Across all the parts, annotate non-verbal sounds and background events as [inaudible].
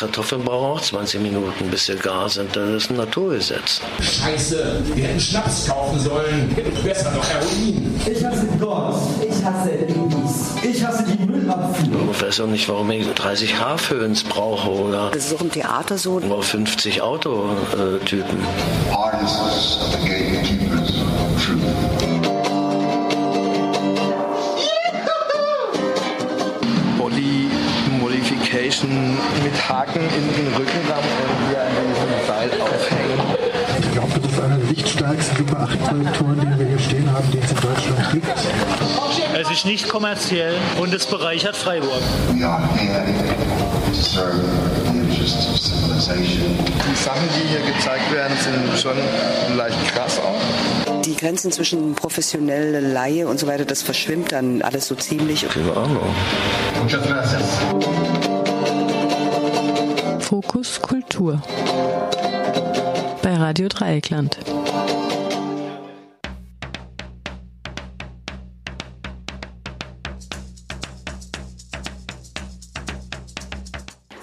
Kartoffeln brauchen auch 20 Minuten, bis sie gar sind. Das ist ein Naturgesetz. Scheiße, wir hätten Schnaps kaufen sollen. Besser noch Heroin. Ich hasse Gott. Ich hasse Babys. Ich hasse die Müllabfuhr. Ich weiß auch nicht, warum ich 30 Haarföhns brauche oder Das ist auch im Theater so. oder 50 Autotypen. Artists the Modification mit Haken in den Rückenraum irgendwie an diesem Seil aufhängen. Ich glaube, das ist einer der lichtstärksten Super 8 Projektoren, den wir hier stehen haben, die es in Deutschland gibt. Es ist nicht kommerziell und es bereichert Freiburg. Die Sachen, die hier gezeigt werden, sind schon leicht krass auch. Die Grenzen zwischen professionelle Laie und so weiter, das verschwimmt dann alles so ziemlich. Keine Ahnung. Muchas gracias. Fokus Kultur bei Radio Dreieckland.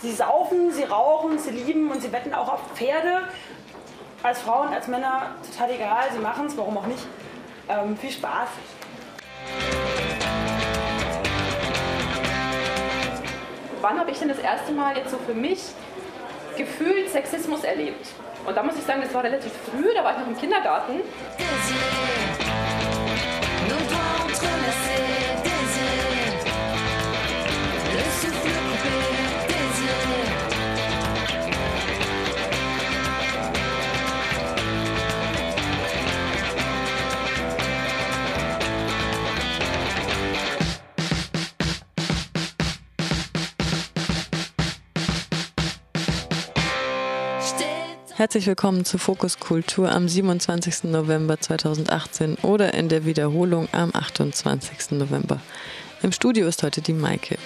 Sie saufen, sie rauchen, sie lieben und sie wetten auch auf Pferde. Als Frauen, als Männer total egal, sie machen es, warum auch nicht. Ähm, viel Spaß. wann habe ich denn das erste Mal jetzt so für mich gefühlt Sexismus erlebt? Und da muss ich sagen, das war relativ früh, da war ich noch im Kindergarten. Herzlich willkommen zu Fokus Kultur am 27. November 2018 oder in der Wiederholung am 28. November. Im Studio ist heute die Maike.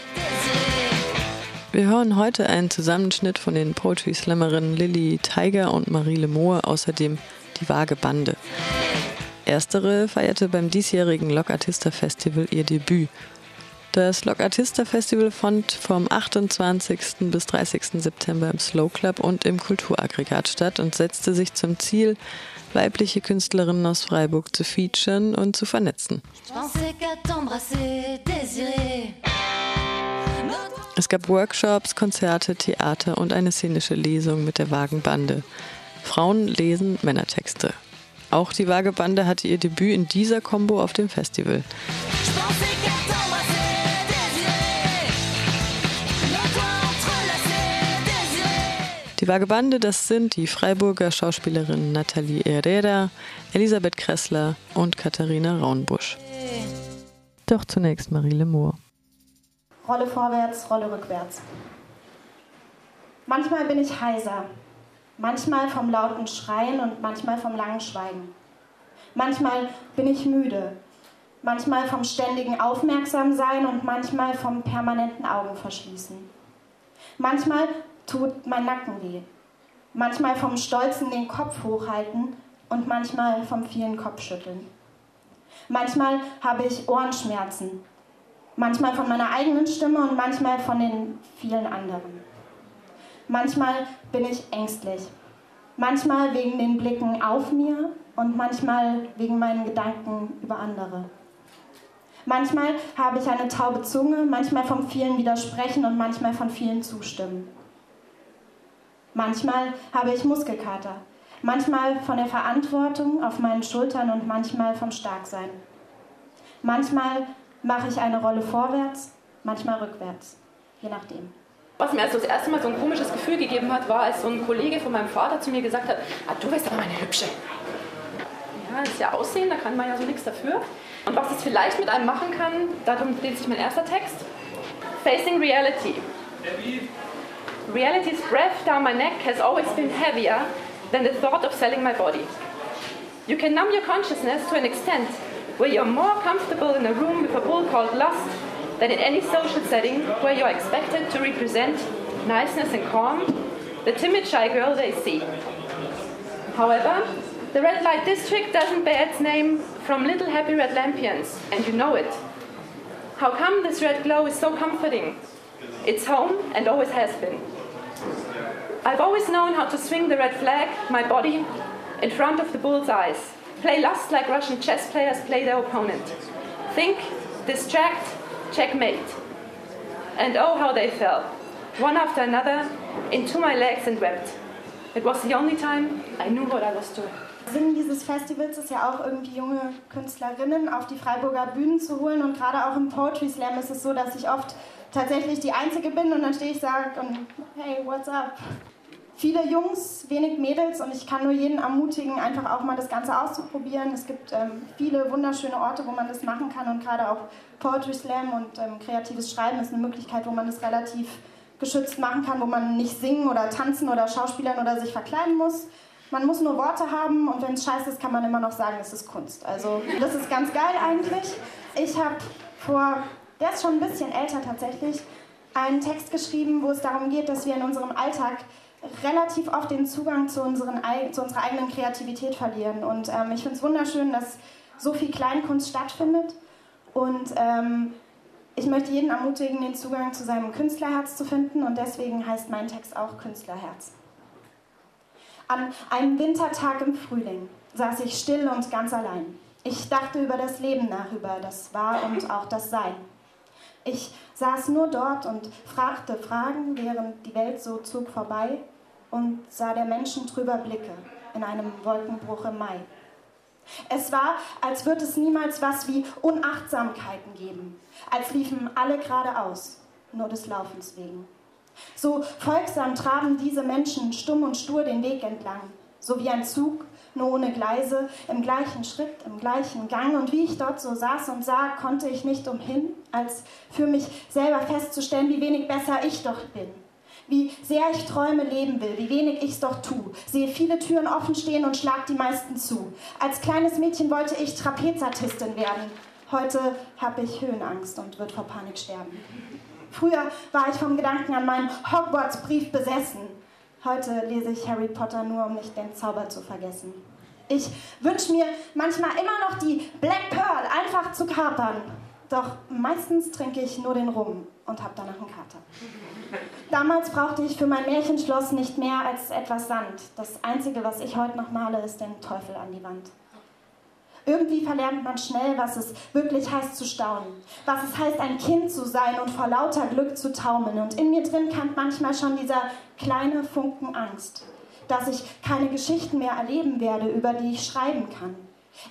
Wir hören heute einen Zusammenschnitt von den Poetry Slammerinnen Lilly Tiger und Marie Lemoore, außerdem die Vage Bande. Erstere feierte beim diesjährigen Locartista Festival ihr Debüt. Das Locartista Festival fand vom 28. bis 30. September im Slow Club und im Kulturaggregat statt und setzte sich zum Ziel, weibliche Künstlerinnen aus Freiburg zu featuren und zu vernetzen. Es gab Workshops, Konzerte, Theater und eine szenische Lesung mit der Wagenbande. Frauen lesen Männertexte. Auch die Wagebande hatte ihr Debüt in dieser Combo auf dem Festival. Die Wagebande, das sind die Freiburger Schauspielerinnen Nathalie Herrera, Elisabeth Kressler und Katharina Raunbusch. Doch zunächst Marie Lemoore. Rolle vorwärts, Rolle rückwärts. Manchmal bin ich heiser, manchmal vom lauten Schreien und manchmal vom langen Schweigen. Manchmal bin ich müde, manchmal vom ständigen Aufmerksamsein und manchmal vom permanenten Augenverschließen. Manchmal tut mein Nacken weh, manchmal vom Stolzen den Kopf hochhalten und manchmal vom vielen Kopfschütteln. Manchmal habe ich Ohrenschmerzen, manchmal von meiner eigenen Stimme und manchmal von den vielen anderen. Manchmal bin ich ängstlich, manchmal wegen den Blicken auf mir und manchmal wegen meinen Gedanken über andere. Manchmal habe ich eine taube Zunge, manchmal vom vielen Widersprechen und manchmal von vielen Zustimmen. Manchmal habe ich Muskelkater, manchmal von der Verantwortung auf meinen Schultern und manchmal vom Starksein. Manchmal mache ich eine Rolle vorwärts, manchmal rückwärts, je nachdem. Was mir also das erste Mal so ein komisches Gefühl gegeben hat, war, als so ein Kollege von meinem Vater zu mir gesagt hat, ah, du bist aber eine Hübsche. Ja, das ist ja Aussehen, da kann man ja so nichts dafür. Und was es vielleicht mit einem machen kann, darum dreht sich mein erster Text. Facing Reality. Reality's breath down my neck has always been heavier than the thought of selling my body. You can numb your consciousness to an extent where you're more comfortable in a room with a bull called lust than in any social setting where you're expected to represent niceness and calm, the timid shy girl they see. However, the red light district doesn't bear its name from little happy red lampions, and you know it. How come this red glow is so comforting? It's home and always has been. I've always known how to swing the red flag, my body, in front of the bull's eyes. Play lust like Russian chess players play their opponent. Think, distract, checkmate. And oh, how they fell, one after another, into my legs and wept. It was the only time I knew what I was doing. Sinn dieses Festivals ist ja auch irgendwie junge Künstlerinnen auf die Freiburger Bühnen zu holen und gerade auch im Poetry Slam ist es so, dass ich oft tatsächlich die Einzige bin und dann stehe ich sage und hey, what's up? Viele Jungs, wenig Mädels und ich kann nur jeden ermutigen, einfach auch mal das Ganze auszuprobieren. Es gibt ähm, viele wunderschöne Orte, wo man das machen kann und gerade auch Poetry Slam und ähm, kreatives Schreiben ist eine Möglichkeit, wo man das relativ geschützt machen kann, wo man nicht singen oder tanzen oder schauspielern oder sich verkleiden muss. Man muss nur Worte haben und wenn es scheiße ist, kann man immer noch sagen, es ist Kunst. Also das ist ganz geil eigentlich. Ich habe vor, der ist schon ein bisschen älter tatsächlich, einen Text geschrieben, wo es darum geht, dass wir in unserem Alltag relativ oft den Zugang zu, unseren, zu unserer eigenen Kreativität verlieren. Und ähm, ich finde es wunderschön, dass so viel Kleinkunst stattfindet. Und ähm, ich möchte jeden ermutigen, den Zugang zu seinem Künstlerherz zu finden. Und deswegen heißt mein Text auch Künstlerherz. An einem Wintertag im Frühling saß ich still und ganz allein. Ich dachte über das Leben nach, über das War und auch das Sein. Ich saß nur dort und fragte Fragen, während die Welt so zog vorbei und sah der Menschen trüber Blicke in einem Wolkenbruch im Mai. Es war, als würde es niemals was wie Unachtsamkeiten geben, als liefen alle geradeaus, nur des Laufens wegen. So folgsam traben diese Menschen stumm und stur den Weg entlang, so wie ein Zug, nur ohne Gleise, im gleichen Schritt, im gleichen Gang. Und wie ich dort so saß und sah, konnte ich nicht umhin, als für mich selber festzustellen, wie wenig besser ich doch bin. Wie sehr ich Träume leben will, wie wenig ich's doch tu. Sehe viele Türen offen stehen und schlag die meisten zu. Als kleines Mädchen wollte ich Trapezartistin werden. Heute habe ich Höhenangst und wird vor Panik sterben. Früher war ich vom Gedanken an meinen Hogwarts-Brief besessen. Heute lese ich Harry Potter nur, um nicht den Zauber zu vergessen. Ich wünsche mir manchmal immer noch die Black Pearl einfach zu kapern. Doch meistens trinke ich nur den Rum und habe danach einen Kater. Damals brauchte ich für mein Märchenschloss nicht mehr als etwas Sand. Das Einzige, was ich heute noch male, ist den Teufel an die Wand. Irgendwie verlernt man schnell, was es wirklich heißt zu staunen, was es heißt, ein Kind zu sein und vor lauter Glück zu taumeln. Und in mir drin kann manchmal schon dieser kleine Funken Angst, dass ich keine Geschichten mehr erleben werde, über die ich schreiben kann.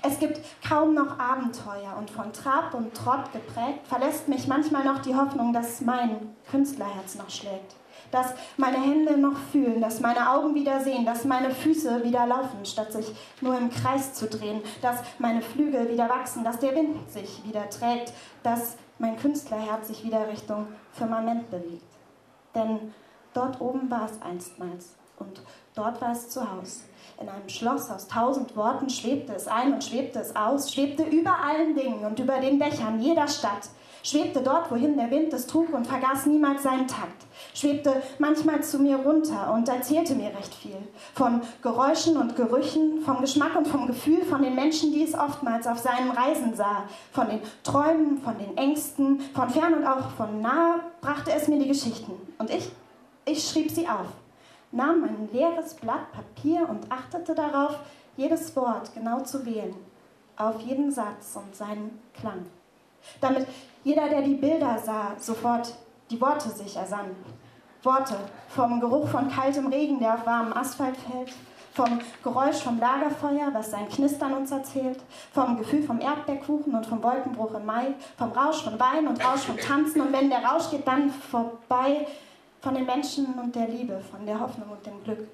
Es gibt kaum noch Abenteuer und von Trab und Trott geprägt verlässt mich manchmal noch die Hoffnung, dass mein Künstlerherz noch schlägt dass meine Hände noch fühlen, dass meine Augen wieder sehen, dass meine Füße wieder laufen, statt sich nur im Kreis zu drehen, dass meine Flügel wieder wachsen, dass der Wind sich wieder trägt, dass mein Künstlerherz sich wieder Richtung Firmament bewegt. Denn dort oben war es einstmals und dort war es zu Hause. In einem Schloss aus tausend Worten schwebte es ein und schwebte es aus, schwebte über allen Dingen und über den Dächern jeder Stadt schwebte dort, wohin der Wind es trug und vergaß niemals seinen Takt, schwebte manchmal zu mir runter und erzählte mir recht viel von Geräuschen und Gerüchen, vom Geschmack und vom Gefühl, von den Menschen, die es oftmals auf seinen Reisen sah, von den Träumen, von den Ängsten, von fern und auch von nah brachte es mir die Geschichten. Und ich, ich schrieb sie auf, nahm ein leeres Blatt Papier und achtete darauf, jedes Wort genau zu wählen, auf jeden Satz und seinen Klang damit jeder, der die Bilder sah, sofort die Worte sich ersann. Worte vom Geruch von kaltem Regen, der auf warmem Asphalt fällt, vom Geräusch vom Lagerfeuer, was sein Knistern uns erzählt, vom Gefühl vom Erdbeerkuchen und vom Wolkenbruch im Mai, vom Rausch von Wein und Rausch vom Tanzen und wenn der Rausch geht, dann vorbei von den Menschen und der Liebe, von der Hoffnung und dem Glück,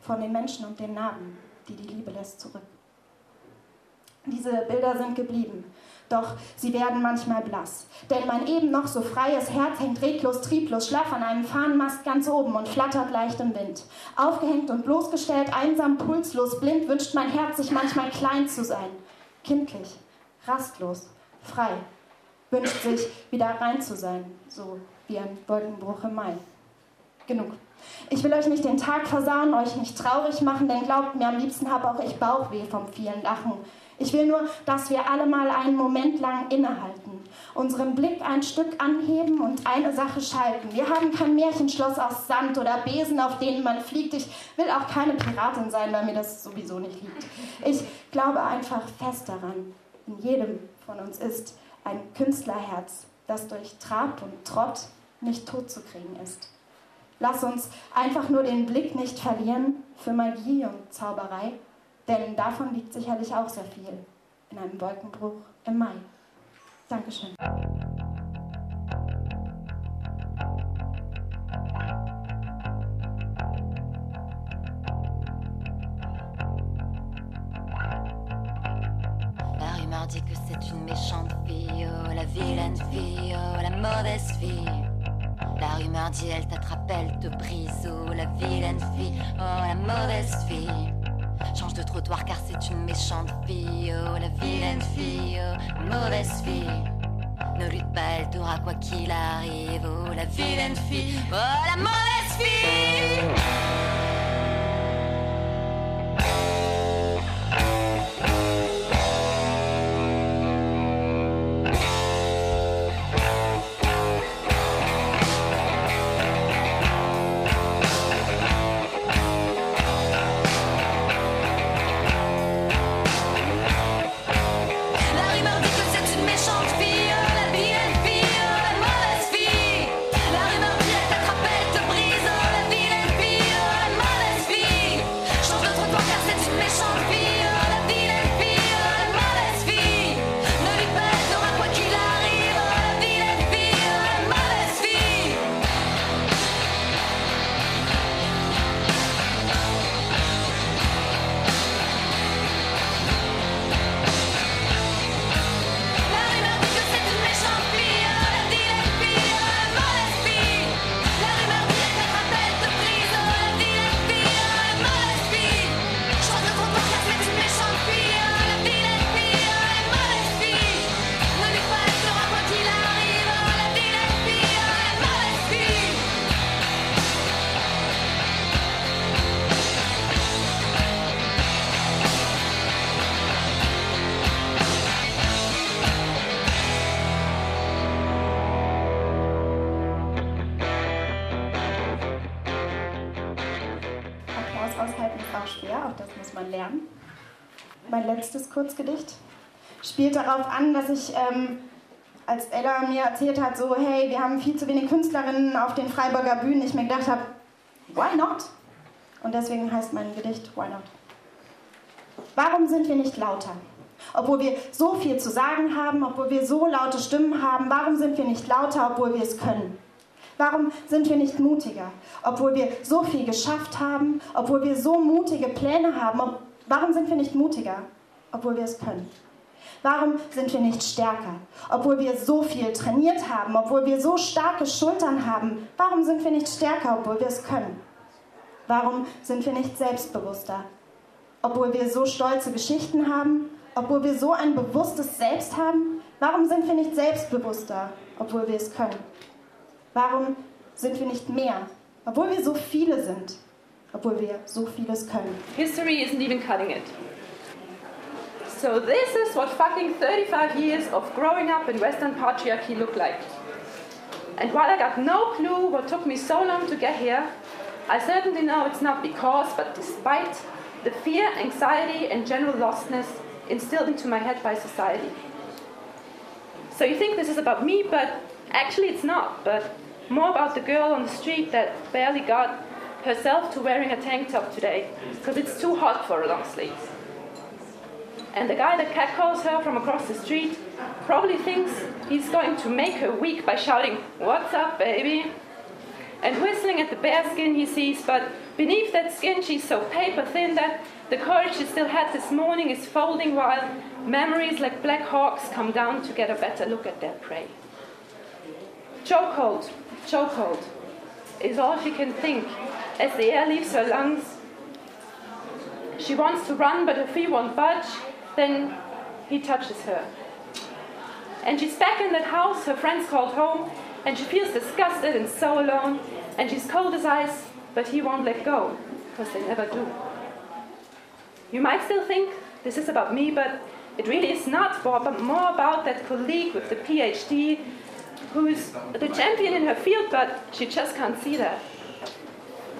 von den Menschen und den Narben, die die Liebe lässt zurück. Diese Bilder sind geblieben doch sie werden manchmal blass. Denn mein eben noch so freies Herz hängt reglos, trieblos, schlaff an einem Fahnenmast ganz oben und flattert leicht im Wind. Aufgehängt und bloßgestellt, einsam, pulslos, blind, wünscht mein Herz sich manchmal klein zu sein. Kindlich, rastlos, frei, wünscht sich wieder rein zu sein, so wie ein Wolkenbruch im Mai. Genug. Ich will euch nicht den Tag versauen, euch nicht traurig machen, denn glaubt mir, am liebsten habe auch ich Bauchweh vom vielen Lachen Ich will nur, dass wir alle mal einen Moment lang innehalten, unseren Blick ein Stück anheben und eine Sache schalten. Wir haben kein Märchenschloss aus Sand oder Besen, auf denen man fliegt. Ich will auch keine Piratin sein, weil mir das sowieso nicht liegt. Ich glaube einfach fest daran, in jedem von uns ist ein Künstlerherz, das durch Trab und Trott nicht totzukriegen ist. Lass uns einfach nur den Blick nicht verlieren für Magie und Zauberei denn davon liegt sicherlich auch sehr viel in einem Wolkenbruch im Mai. Dankeschön. Dit que c'est une méchante fille, oh la vilaine fille, oh la mauvaise fille. La rumeur dit elle t'attrape, oh la vilaine fille, oh la mauvaise fille. Change de trottoir car c'est une méchante fille, oh la vilaine fille, oh mauvaise fille. Ne lutte pas, elle t'aura quoi qu'il arrive, oh la vilaine fille, oh la mauvaise fille. Kurzgedicht spielt darauf an, dass ich, ähm, als Ella mir erzählt hat, so, hey, wir haben viel zu wenig Künstlerinnen auf den Freiburger Bühnen, ich mir gedacht habe, why not? Und deswegen heißt mein Gedicht Why not? Warum sind wir nicht lauter? Obwohl wir so viel zu sagen haben, obwohl wir so laute Stimmen haben, warum sind wir nicht lauter, obwohl wir es können? Warum sind wir nicht mutiger, obwohl wir so viel geschafft haben, obwohl wir so mutige Pläne haben? Warum sind wir nicht mutiger, obwohl wir es können? Warum sind wir nicht stärker, obwohl wir so viel trainiert haben, obwohl wir so starke Schultern haben? Warum sind wir nicht stärker, obwohl wir es können? Warum sind wir nicht selbstbewusster, obwohl wir so stolze Geschichten haben, obwohl wir so ein bewusstes Selbst haben? Warum sind wir nicht selbstbewusster, obwohl wir es können? Warum sind wir nicht mehr, obwohl wir so viele sind, obwohl wir so vieles können? History isn't even cutting it. So this is what fucking 35 years of growing up in Western patriarchy look like. And while I got no clue what took me so long to get here, I certainly know it's not because, but despite the fear, anxiety, and general lostness instilled into my head by society. So you think this is about me, but actually it's not, but more about the girl on the street that barely got herself to wearing a tank top today, because it's too hot for a long sleeve and the guy that catcalls her from across the street probably thinks he's going to make her weak by shouting, What's up, baby? And whistling at the bare skin he sees, but beneath that skin she's so paper thin that the courage she still had this morning is folding while memories like black hawks come down to get a better look at their prey. Chokehold, chokehold is all she can think as the air leaves her lungs. She wants to run, but her feet won't budge. Then he touches her. And she's back in that house her friends called home, and she feels disgusted and so alone, and she's cold as ice, but he won't let go, because they never do. You might still think this is about me, but It really is not, but more about that colleague with the PhD who's the champion in her field, but she just can't see that.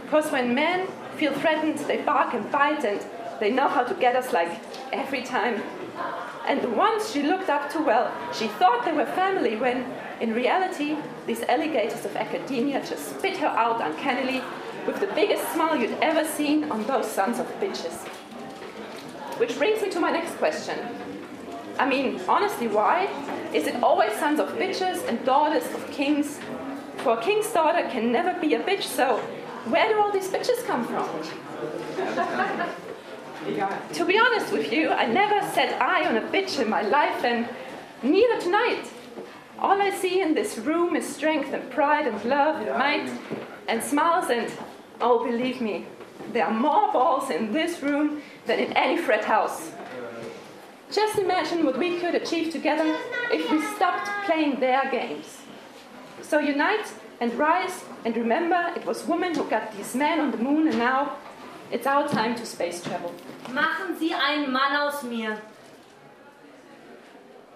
Because when men feel threatened, they bark and bite, and they know how to get us like every time. And ones she looked up to, well, she thought they were family, when in reality, these alligators of academia just spit her out uncannily with the biggest smile you'd ever seen on those sons of bitches. Which brings me to my next question. I mean, honestly, why? Is it always sons of bitches and daughters of kings? For a king's daughter can never be a bitch, so where do all these bitches come from? [laughs] to be honest with you, I never set eye on a bitch in my life, and neither tonight. All I see in this room is strength and pride and love and might and smiles, and oh, believe me, there are more balls in this room than in any frat house. Just imagine what we could achieve together if we stopped playing their games. So unite and rise and remember it was women who got these men on the moon and now it's our time to space travel. Machen Sie einen Mann aus mir.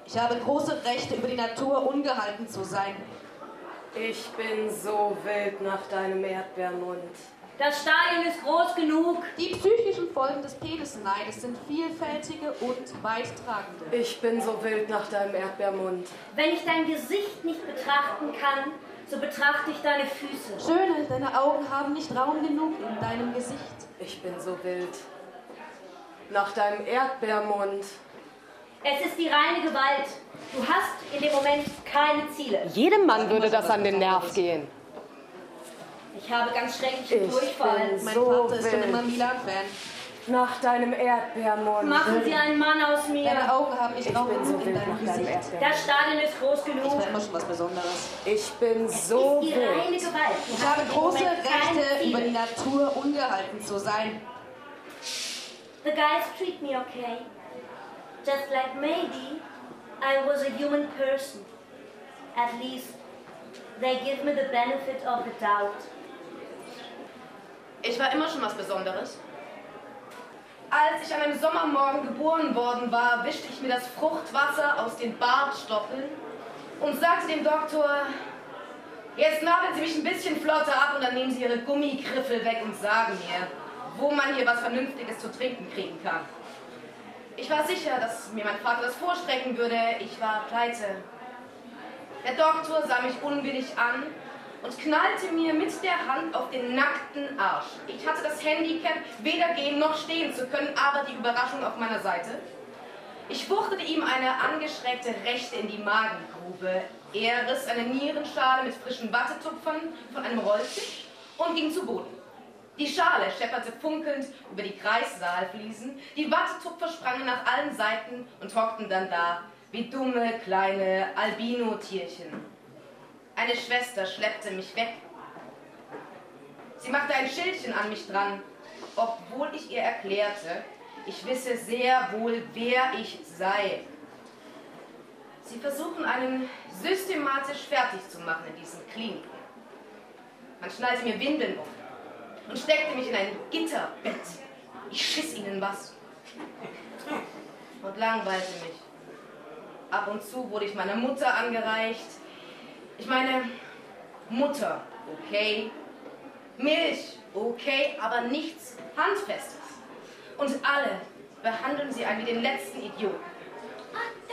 Ich habe große Rechte, über die Natur ungehalten zu sein. Ich bin so wild nach deinem Erdbeermund. Das Stadion ist groß genug. Die psychischen Folgen des Penisneides sind vielfältige und weittragende. Ich bin so wild nach deinem Erdbeermund. Wenn ich dein Gesicht nicht betrachten kann, so betrachte ich deine Füße. Schöne, deine Augen haben nicht Raum genug in deinem Gesicht. Ich bin so wild. Nach deinem Erdbeermund. Es ist die reine Gewalt. Du hast in dem Moment keine Ziele. Jedem Mann würde das an den Nerv gehen. Ich habe ganz schrecklichen Durchfall. Mein Vater ist schon immer Milan-Fan. Nach deinem Erdbeermund. Machen Sie einen Mann aus mir. Deine Augen haben nicht Ich Raum bin so wild deinem nach deinem Gesicht. Erdbeermund. Das Stadion ist groß genug. Ich war immer schon was Besonderes. Ich bin so wild. Ich habe große Rechte, über die Natur ungehalten zu sein. The guys treat me okay. Just like maybe I was a human person. At least they give me the benefit of the doubt. Ich war immer schon was Besonderes. Als ich an einem Sommermorgen geboren worden war, wischte ich mir das Fruchtwasser aus den Bartstoppeln und sagte dem Doktor, jetzt nabeln Sie mich ein bisschen flotter ab und dann nehmen Sie Ihre Gummigriffel weg und sagen mir, wo man hier was Vernünftiges zu trinken kriegen kann. Ich war sicher, dass mir mein Vater das vorstrecken würde. Ich war pleite. Der Doktor sah mich unwillig an und knallte mir mit der Hand auf den nackten Arsch. Ich hatte das Handicap, weder gehen noch stehen zu können, aber die Überraschung auf meiner Seite. Ich wuchtete ihm eine angeschrägte Rechte in die Magengrube. Er riss eine Nierenschale mit frischen Wattetupfern von einem Rolltisch und ging zu Boden. Die Schale schepperte funkelnd über die Kreissaalfliesen, die Wattetupfer sprangen nach allen Seiten und hockten dann da wie dumme kleine Albino-Tierchen. Eine Schwester schleppte mich weg. Sie machte ein Schildchen an mich dran, obwohl ich ihr erklärte, ich wisse sehr wohl, wer ich sei. Sie versuchen, einen systematisch fertig zu machen in diesen Kliniken. Man schnallte mir Windeln um und steckte mich in ein Gitterbett. Ich schiss ihnen was und langweilte mich. Ab und zu wurde ich meiner Mutter angereicht. Ich meine, Mutter, okay. Milch, okay, aber nichts Handfestes. Und alle behandeln sie einen wie den letzten Idioten. Ah.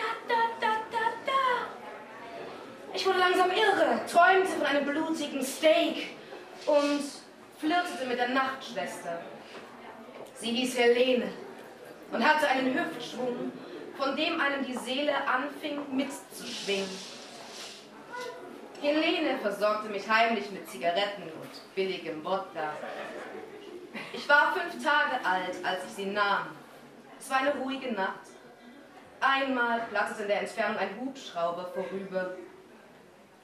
Ich wurde langsam irre, träumte von einem blutigen Steak und flirtete mit der Nachtschwester. Sie hieß Helene und hatte einen Hüftschwung, von dem einem die Seele anfing mitzuschwingen. Helene versorgte mich heimlich mit Zigaretten und billigem Wodka. Ich war fünf Tage alt, als ich sie nahm. Es war eine ruhige Nacht. Einmal platzte in der Entfernung ein Hubschrauber vorüber.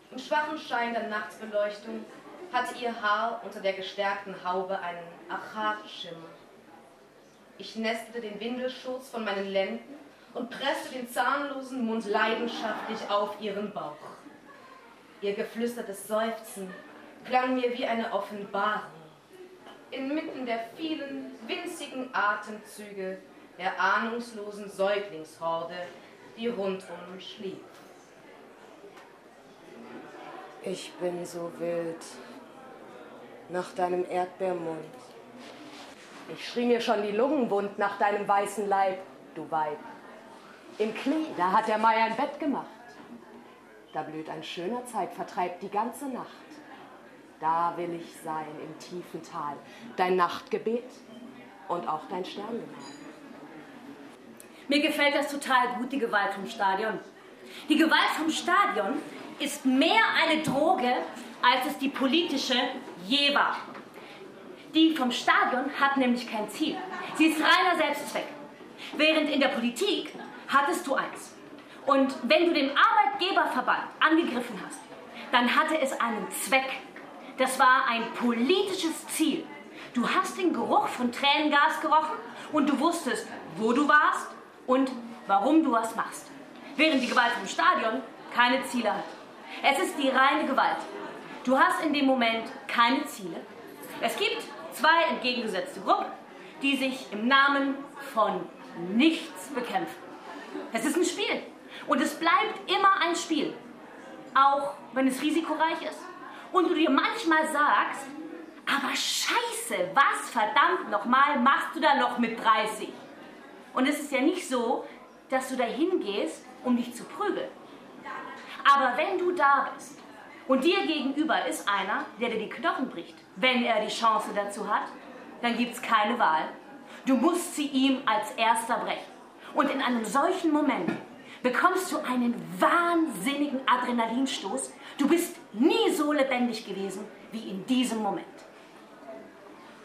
Im schwachen Schein der Nachtbeleuchtung hatte ihr Haar unter der gestärkten Haube einen Achatschimmer. Ich nestete den Windelschutz von meinen Lenden und presste den zahnlosen Mund leidenschaftlich auf ihren Bauch. Ihr geflüstertes Seufzen klang mir wie eine Offenbarung. Inmitten der vielen winzigen Atemzüge der ahnungslosen Säuglingshorde, die rundum schlief. Ich bin so wild nach deinem Erdbeermund. Ich schrie mir schon die Lungen wund nach deinem weißen Leib, du Weib. Im Klee, da hat der Meier ein Bett gemacht. Da blüht ein schöner Zeitvertreib die ganze Nacht. Da will ich sein im tiefen Tal, dein Nachtgebet und auch dein Sterngemahl. Mir gefällt das total gut, die Gewalt vom Stadion. Die Gewalt vom Stadion ist mehr eine Droge, als es die politische je war. Die vom Stadion hat nämlich kein Ziel. Sie ist reiner Selbstzweck. Während in der Politik hattest du eins. Und wenn du den Arbeitgeberverband angegriffen hast, dann hatte es einen Zweck. Das war ein politisches Ziel. Du hast den Geruch von Tränengas gerochen und du wusstest, wo du warst und warum du was machst. Während die Gewalt im Stadion keine Ziele hat. Es ist die reine Gewalt. Du hast in dem Moment keine Ziele. Es gibt zwei entgegengesetzte Gruppen, die sich im Namen von nichts bekämpfen. Es ist ein Spiel. Und es bleibt immer ein Spiel. Auch wenn es risikoreich ist. Und du dir manchmal sagst, aber scheiße, was verdammt nochmal machst du da noch mit 30? Und es ist ja nicht so, dass du da hingehst, um dich zu prügeln. Aber wenn du da bist und dir gegenüber ist einer, der dir die Knochen bricht, wenn er die Chance dazu hat, dann gibt es keine Wahl. Du musst sie ihm als erster brechen. Und in einem solchen Moment bekommst du einen wahnsinnigen Adrenalinstoß. Du bist nie so lebendig gewesen wie in diesem Moment.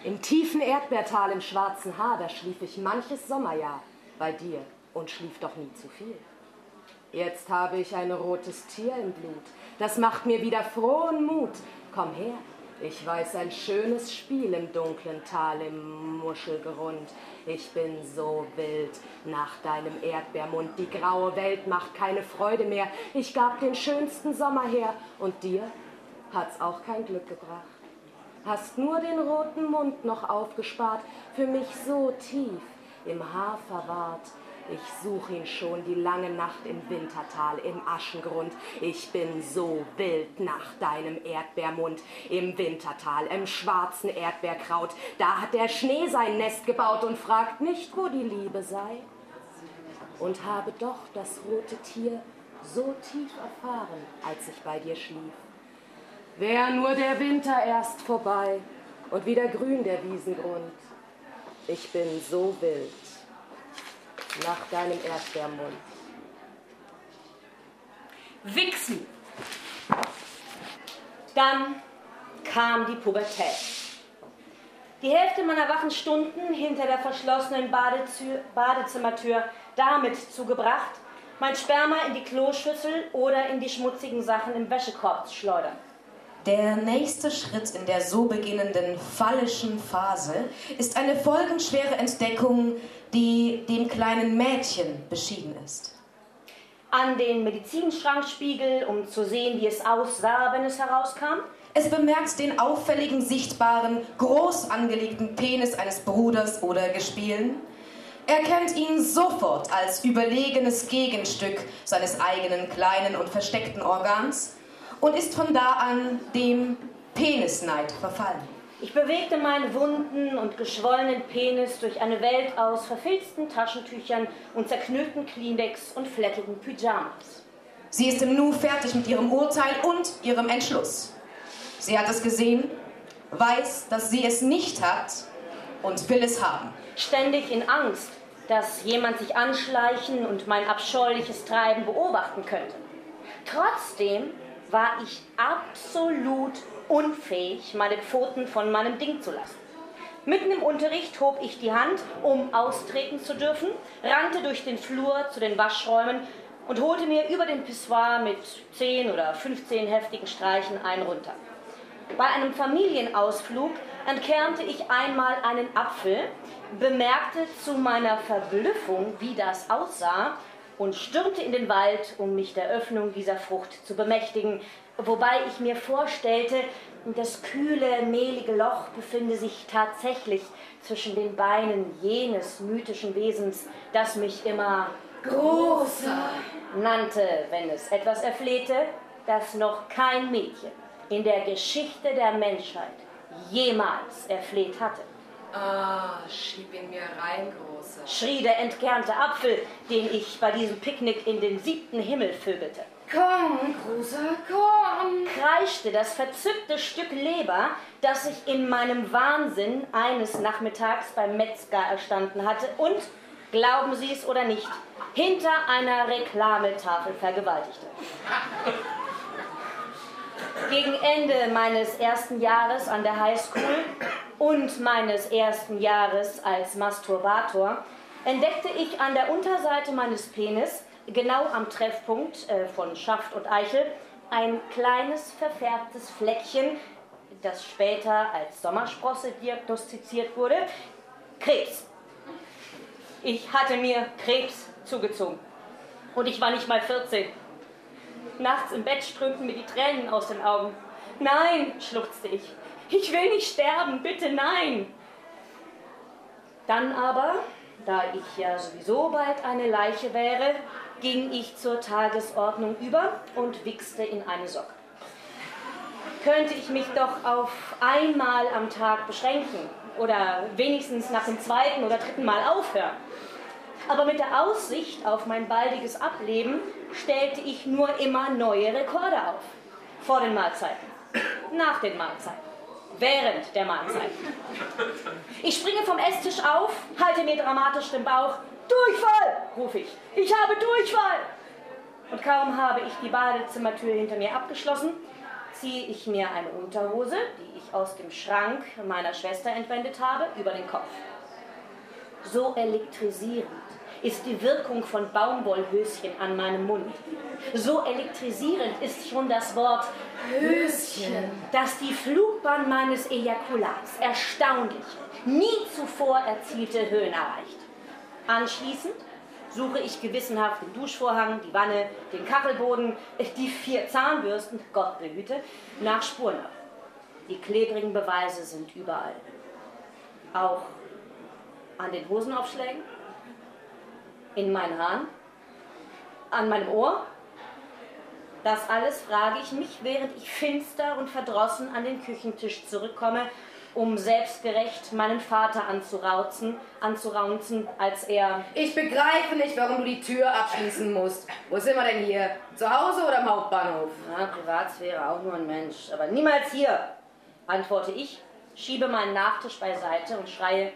Im tiefen Erdbeertal im schwarzen Haar, da schlief ich manches Sommerjahr bei dir und schlief doch nie zu viel. Jetzt habe ich ein rotes Tier im Blut, das macht mir wieder frohen Mut. Komm her, ich weiß ein schönes Spiel im dunklen Tal, im Muschelgrund. Ich bin so wild nach deinem Erdbeermund. Die graue Welt macht keine Freude mehr. Ich gab den schönsten Sommer her und dir hat's auch kein Glück gebracht. Hast nur den roten Mund noch aufgespart, für mich so tief im Haar verwahrt. Ich suche ihn schon die lange Nacht im Wintertal, im Aschengrund. Ich bin so wild nach deinem Erdbeermund. Im Wintertal, im schwarzen Erdbeerkraut. Da hat der Schnee sein Nest gebaut und fragt nicht, wo die Liebe sei. Und habe doch das rote Tier so tief erfahren, als ich bei dir schlief. Wär nur der Winter erst vorbei und wieder grün der Wiesengrund. Ich bin so wild nach deinem Erdbeermund. Wichsen. Dann kam die Pubertät. Die Hälfte meiner wachen Stunden hinter der verschlossenen Badezü Badezimmertür damit zugebracht, mein Sperma in die Kloschüssel oder in die schmutzigen Sachen im Wäschekorb zu schleudern. Der nächste Schritt in der so beginnenden phallischen Phase ist eine folgenschwere Entdeckung, die dem kleinen Mädchen beschieden ist. An den Medizinschrankspiegel, um zu sehen, wie es aussah, wenn es herauskam. Es bemerkt den auffälligen, sichtbaren, groß angelegten Penis eines Bruders oder Gespielen. Erkennt ihn sofort als überlegenes Gegenstück seines eigenen kleinen und versteckten Organs und ist von da an dem Penisneid verfallen. Ich bewegte meinen wunden und geschwollenen Penis durch eine Welt aus verfilzten Taschentüchern und zerknüllten Kleenex und fleckigen Pyjamas. Sie ist im Nu fertig mit ihrem Urteil und ihrem Entschluss. Sie hat es gesehen, weiß, dass sie es nicht hat und will es haben. Ständig in Angst, dass jemand sich anschleichen und mein abscheuliches Treiben beobachten könnte. Trotzdem war ich absolut unfähig, meine Pfoten von meinem Ding zu lassen. Mitten im Unterricht hob ich die Hand, um austreten zu dürfen, rannte durch den Flur zu den Waschräumen und holte mir über den Pissoir mit 10 oder 15 heftigen Streichen einen runter. Bei einem Familienausflug entkernte ich einmal einen Apfel, bemerkte zu meiner Verblüffung, wie das aussah, und stürmte in den Wald, um mich der Öffnung dieser Frucht zu bemächtigen, wobei ich mir vorstellte, Das kühle, mehlige Loch befinde sich tatsächlich zwischen den Beinen jenes mythischen Wesens, das mich immer Großer nannte, wenn es etwas erflehte, das noch kein Mädchen in der Geschichte der Menschheit jemals erfleht hatte. Ah, schieb ihn mir rein, Großer. schrie der entkernte Apfel, den ich bei diesem Picknick in den siebten Himmel vögelte. Komm, Großer, komm. kreischte das verzückte Stück Leber, das ich in meinem Wahnsinn eines Nachmittags beim Metzger erstanden hatte und, glauben Sie es oder nicht, hinter einer Reklametafel vergewaltigte. Gegen Ende meines ersten Jahres an der Highschool und meines ersten Jahres als Masturbator entdeckte ich an der Unterseite meines Penis, genau am Treffpunkt äh, von Schaft und Eichel, ein kleines verfärbtes Fleckchen, das später als Sommersprosse diagnostiziert wurde, Krebs. Ich hatte mir Krebs zugezogen. Und ich war nicht mal 14. Nachts im Bett strömten mir die Tränen aus den Augen. Nein, schluchzte ich. Ich will nicht sterben, bitte nein. Dann aber, da ich ja sowieso bald eine Leiche wäre, ging ich zur Tagesordnung über und wichste in eine Socke. Könnte ich mich doch auf einmal am Tag beschränken oder wenigstens nach dem zweiten oder dritten Mal aufhören. Aber mit der Aussicht auf mein baldiges Ableben stellte ich nur immer neue Rekorde auf. Vor den Mahlzeiten, nach den Mahlzeiten, während der Mahlzeiten. Ich springe vom Esstisch auf, halte mir dramatisch den Bauch. Durchfall, rufe ich. Ich habe Durchfall. Und kaum habe ich die Badezimmertür hinter mir abgeschlossen, ziehe ich mir eine Unterhose, die ich aus dem Schrank meiner Schwester entwendet habe, über den Kopf. So elektrisierend ist die Wirkung von Baumwollhöschen an meinem Mund. So elektrisierend ist schon das Wort Höschen. das die Flugbahn meines Ejakulats erstaunlich, nie zuvor erzielte Höhen erreicht. Anschließend suche ich gewissenhaft den Duschvorhang, die Wanne, den Kachelboden, die vier Zahnbürsten, Gott behüte, nach Spuren ab. Die klebrigen Beweise sind überall. Auch an den Hosenaufschlägen, in meinen Haaren, an meinem Ohr. Das alles frage ich mich, während ich finster und verdrossen an den Küchentisch zurückkomme, um selbstgerecht meinen Vater anzurauzen, anzuraunzen, als er... Ich begreife nicht, warum du die Tür abschließen musst. Wo sind wir denn hier? Zu Hause oder am Hauptbahnhof? Ja, Privatsphäre auch nur ein Mensch, aber niemals hier, antworte ich, schiebe meinen Nachtisch beiseite und schreie,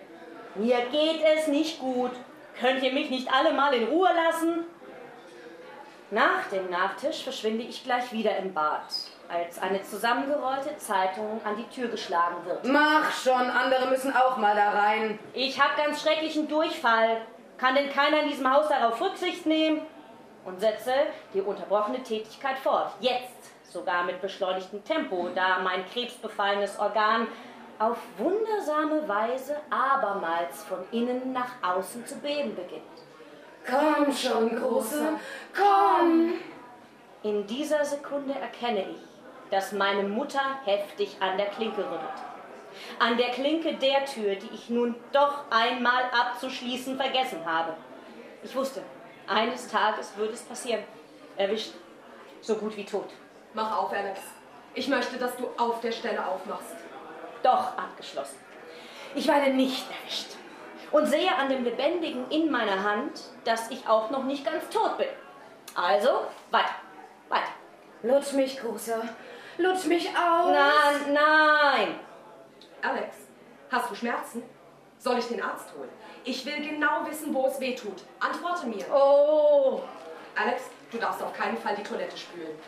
mir geht es nicht gut. Könnt ihr mich nicht alle mal in Ruhe lassen? Nach dem Nachtisch verschwinde ich gleich wieder im Bad, als eine zusammengerollte Zeitung an die Tür geschlagen wird. Mach schon, andere müssen auch mal da rein. Ich habe ganz schrecklichen Durchfall. Kann denn keiner in diesem Haus darauf Rücksicht nehmen? Und setze die unterbrochene Tätigkeit fort. Jetzt sogar mit beschleunigtem Tempo, da mein krebsbefallenes Organ auf wundersame Weise abermals von innen nach außen zu beben beginnt. Komm schon, Großer, komm! In dieser Sekunde erkenne ich, dass meine Mutter heftig an der Klinke rüttelt. An der Klinke der Tür, die ich nun doch einmal abzuschließen vergessen habe. Ich wusste, eines Tages würde es passieren. Erwischt, so gut wie tot. Mach auf, Alex. Ich möchte, dass du auf der Stelle aufmachst. Doch abgeschlossen. Ich werde nicht erwischt und sehe an dem Lebendigen in meiner Hand, dass ich auch noch nicht ganz tot bin. Also, weiter, weiter. Lutsch mich, Großer. Lutsch mich aus. Nein, nein. Alex, hast du Schmerzen? Soll ich den Arzt holen? Ich will genau wissen, wo es weh tut. Antworte mir. Oh. Alex, du darfst auf keinen Fall die Toilette spülen.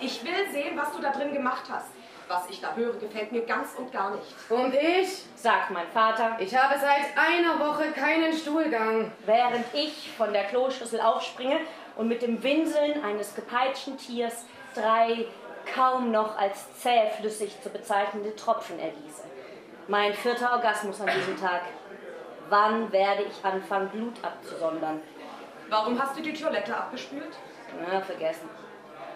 Ich will sehen, was du da drin gemacht hast. Was ich da höre, gefällt mir ganz und gar nicht. Und ich? sagt mein Vater. Ich habe seit einer Woche keinen Stuhlgang. Während ich von der Kloschüssel aufspringe und mit dem Winseln eines gepeitschten Tiers drei kaum noch als zähflüssig zu bezeichnende Tropfen ergieße. Mein vierter Orgasmus an diesem Tag. Wann werde ich anfangen, Blut abzusondern? Warum hast du die Toilette abgespült? Na, vergessen.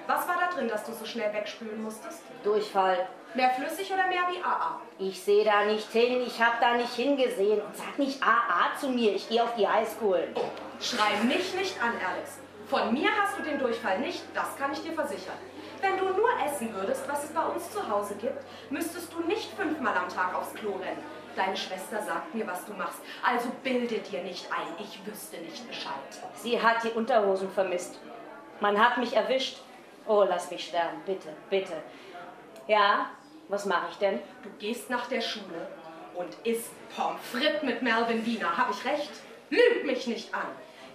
Was war da drin, dass du so schnell wegspülen musstest? Durchfall. Mehr flüssig oder mehr wie AA? Ich sehe da nicht hin, ich habe da nicht hingesehen. Und sag nicht AA zu mir, ich gehe auf die Highschool. Oh, schrei mich nicht an, Alex. Von mir hast du den Durchfall nicht, das kann ich dir versichern. Wenn du nur essen würdest, was es bei uns zu Hause gibt, müsstest du nicht fünfmal am Tag aufs Klo rennen. Deine Schwester sagt mir, was du machst. Also bilde dir nicht ein, ich wüsste nicht Bescheid. Sie hat die Unterhosen vermisst. Man hat mich erwischt. Oh, lass mich sterben, bitte, bitte. Ja, was mache ich denn? Du gehst nach der Schule und isst Pommes frites mit Melvin Wiener. Hab ich recht? Lüg mich nicht an.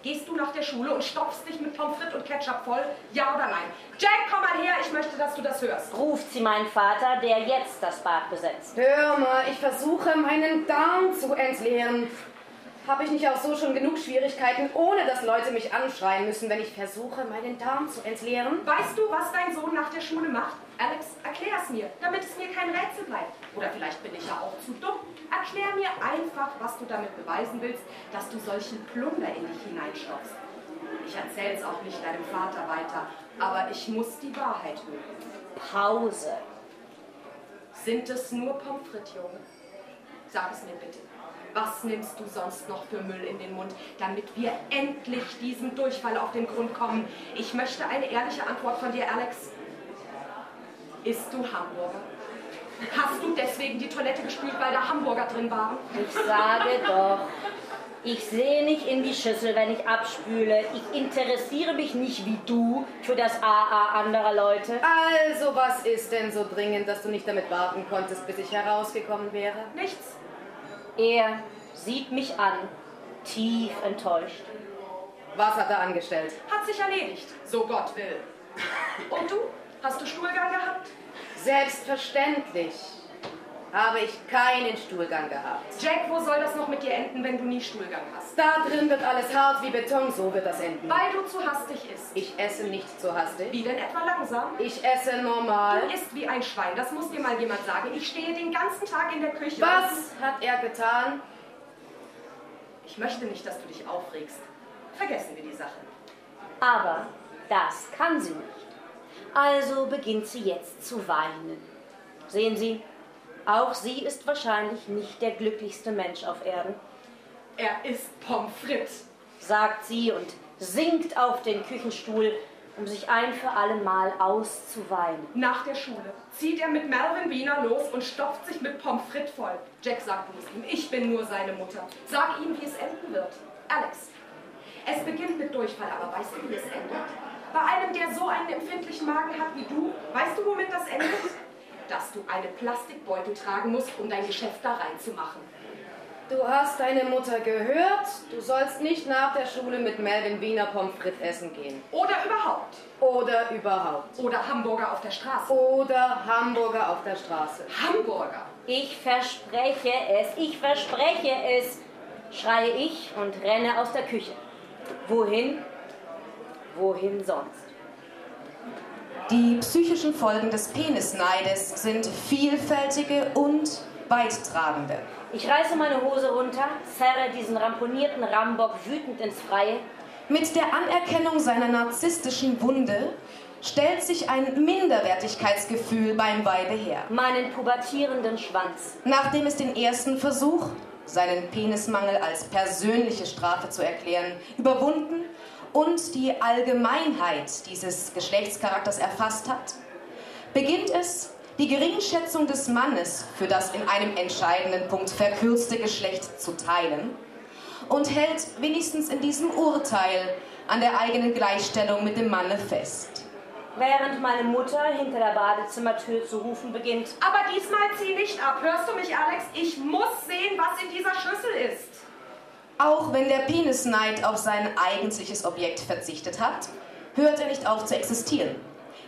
Gehst du nach der Schule und stopfst dich mit Pommes frites und Ketchup voll? Ja oder nein? Jack, komm mal her, ich möchte, dass du das hörst. Ruft sie meinen Vater, der jetzt das Bad besetzt. Hör mal, ich versuche meinen Darm zu entleeren. Habe ich nicht auch so schon genug Schwierigkeiten, ohne dass Leute mich anschreien müssen, wenn ich versuche, meinen Darm zu entleeren? Weißt du, was dein Sohn nach der Schule macht? Alex, erklär es mir, damit es mir kein Rätsel bleibt. Oder vielleicht bin ich ja auch zu dumm. Erklär mir einfach, was du damit beweisen willst, dass du solchen Plunder in dich hineinstopfst. Ich erzähl's auch nicht deinem Vater weiter, aber ich muss die Wahrheit hören. Pause. Sind es nur Pommes frites, Junge? Sag es mir bitte. Was nimmst du sonst noch für Müll in den Mund, damit wir endlich diesem Durchfall auf den Grund kommen? Ich möchte eine ehrliche Antwort von dir, Alex. Isst du Hamburger? Hast du deswegen die Toilette gespült, weil da Hamburger drin waren? Ich sage doch, ich sehe nicht in die Schüssel, wenn ich abspüle. Ich interessiere mich nicht wie du für das AA anderer Leute. Also, was ist denn so dringend, dass du nicht damit warten konntest, bis ich herausgekommen wäre? Nichts. Er sieht mich an, tief enttäuscht. Was hat er angestellt? Hat sich erledigt, so Gott will. [laughs] Und du? Hast du Stuhlgang gehabt? Selbstverständlich habe ich keinen Stuhlgang gehabt. Jack, wo soll das noch mit dir enden, wenn du nie Stuhlgang hast? Da drin wird alles hart wie Beton, so wird das enden. Weil du zu hastig isst. Ich esse nicht zu hastig. Wie denn etwa langsam? Ich esse normal. Du isst wie ein Schwein, das muss dir mal jemand sagen. Ich stehe den ganzen Tag in der Küche. Was hat er getan? Ich möchte nicht, dass du dich aufregst. Vergessen wir die Sache. Aber das kann sie nicht. Also beginnt sie jetzt zu weinen. Sehen Sie, auch sie ist wahrscheinlich nicht der glücklichste Mensch auf Erden. Er isst Pommes frites, sagt sie und sinkt auf den Küchenstuhl, um sich ein für alle Mal auszuweinen. Nach der Schule zieht er mit Melvin Wiener los und stopft sich mit Pommes frites voll. Jack sagt es ihm, ich bin nur seine Mutter. Sag ihm, wie es enden wird. Alex, es beginnt mit Durchfall, aber weißt du, wie es endet? Bei einem, der so einen empfindlichen Magen hat wie du, weißt du, womit das endet? Dass du einen Plastikbeutel tragen musst, um dein Geschäft da reinzumachen. Du hast deine Mutter gehört, du sollst nicht nach der Schule mit Melvin Wiener Pommes frites essen gehen. Oder überhaupt. Oder überhaupt. Oder Hamburger auf der Straße. Oder Hamburger auf der Straße. Hamburger. Ich verspreche es, ich verspreche es, schreie ich und renne aus der Küche. Wohin? Wohin sonst? Die psychischen Folgen des Penisneides sind vielfältige und weittragende. Ich reiße meine Hose runter, zerre diesen ramponierten Rambock wütend ins Freie. Mit der Anerkennung seiner narzisstischen Wunde stellt sich ein Minderwertigkeitsgefühl beim Weibe her. Meinen pubertierenden Schwanz. Nachdem es den ersten Versuch, seinen Penismangel als persönliche Strafe zu erklären, überwunden und die Allgemeinheit dieses Geschlechtscharakters erfasst hat, beginnt es, die Geringschätzung des Mannes für das in einem entscheidenden Punkt verkürzte Geschlecht zu teilen und hält wenigstens in diesem Urteil an der eigenen Gleichstellung mit dem Manne fest. Während meine Mutter hinter der Badezimmertür zu rufen beginnt. Aber diesmal zieh nicht ab. Hörst du mich, Alex? Ich muss sehen, was in dieser Schüssel ist. Auch wenn der Penisneid auf sein eigentliches Objekt verzichtet hat, hört er nicht auf zu existieren.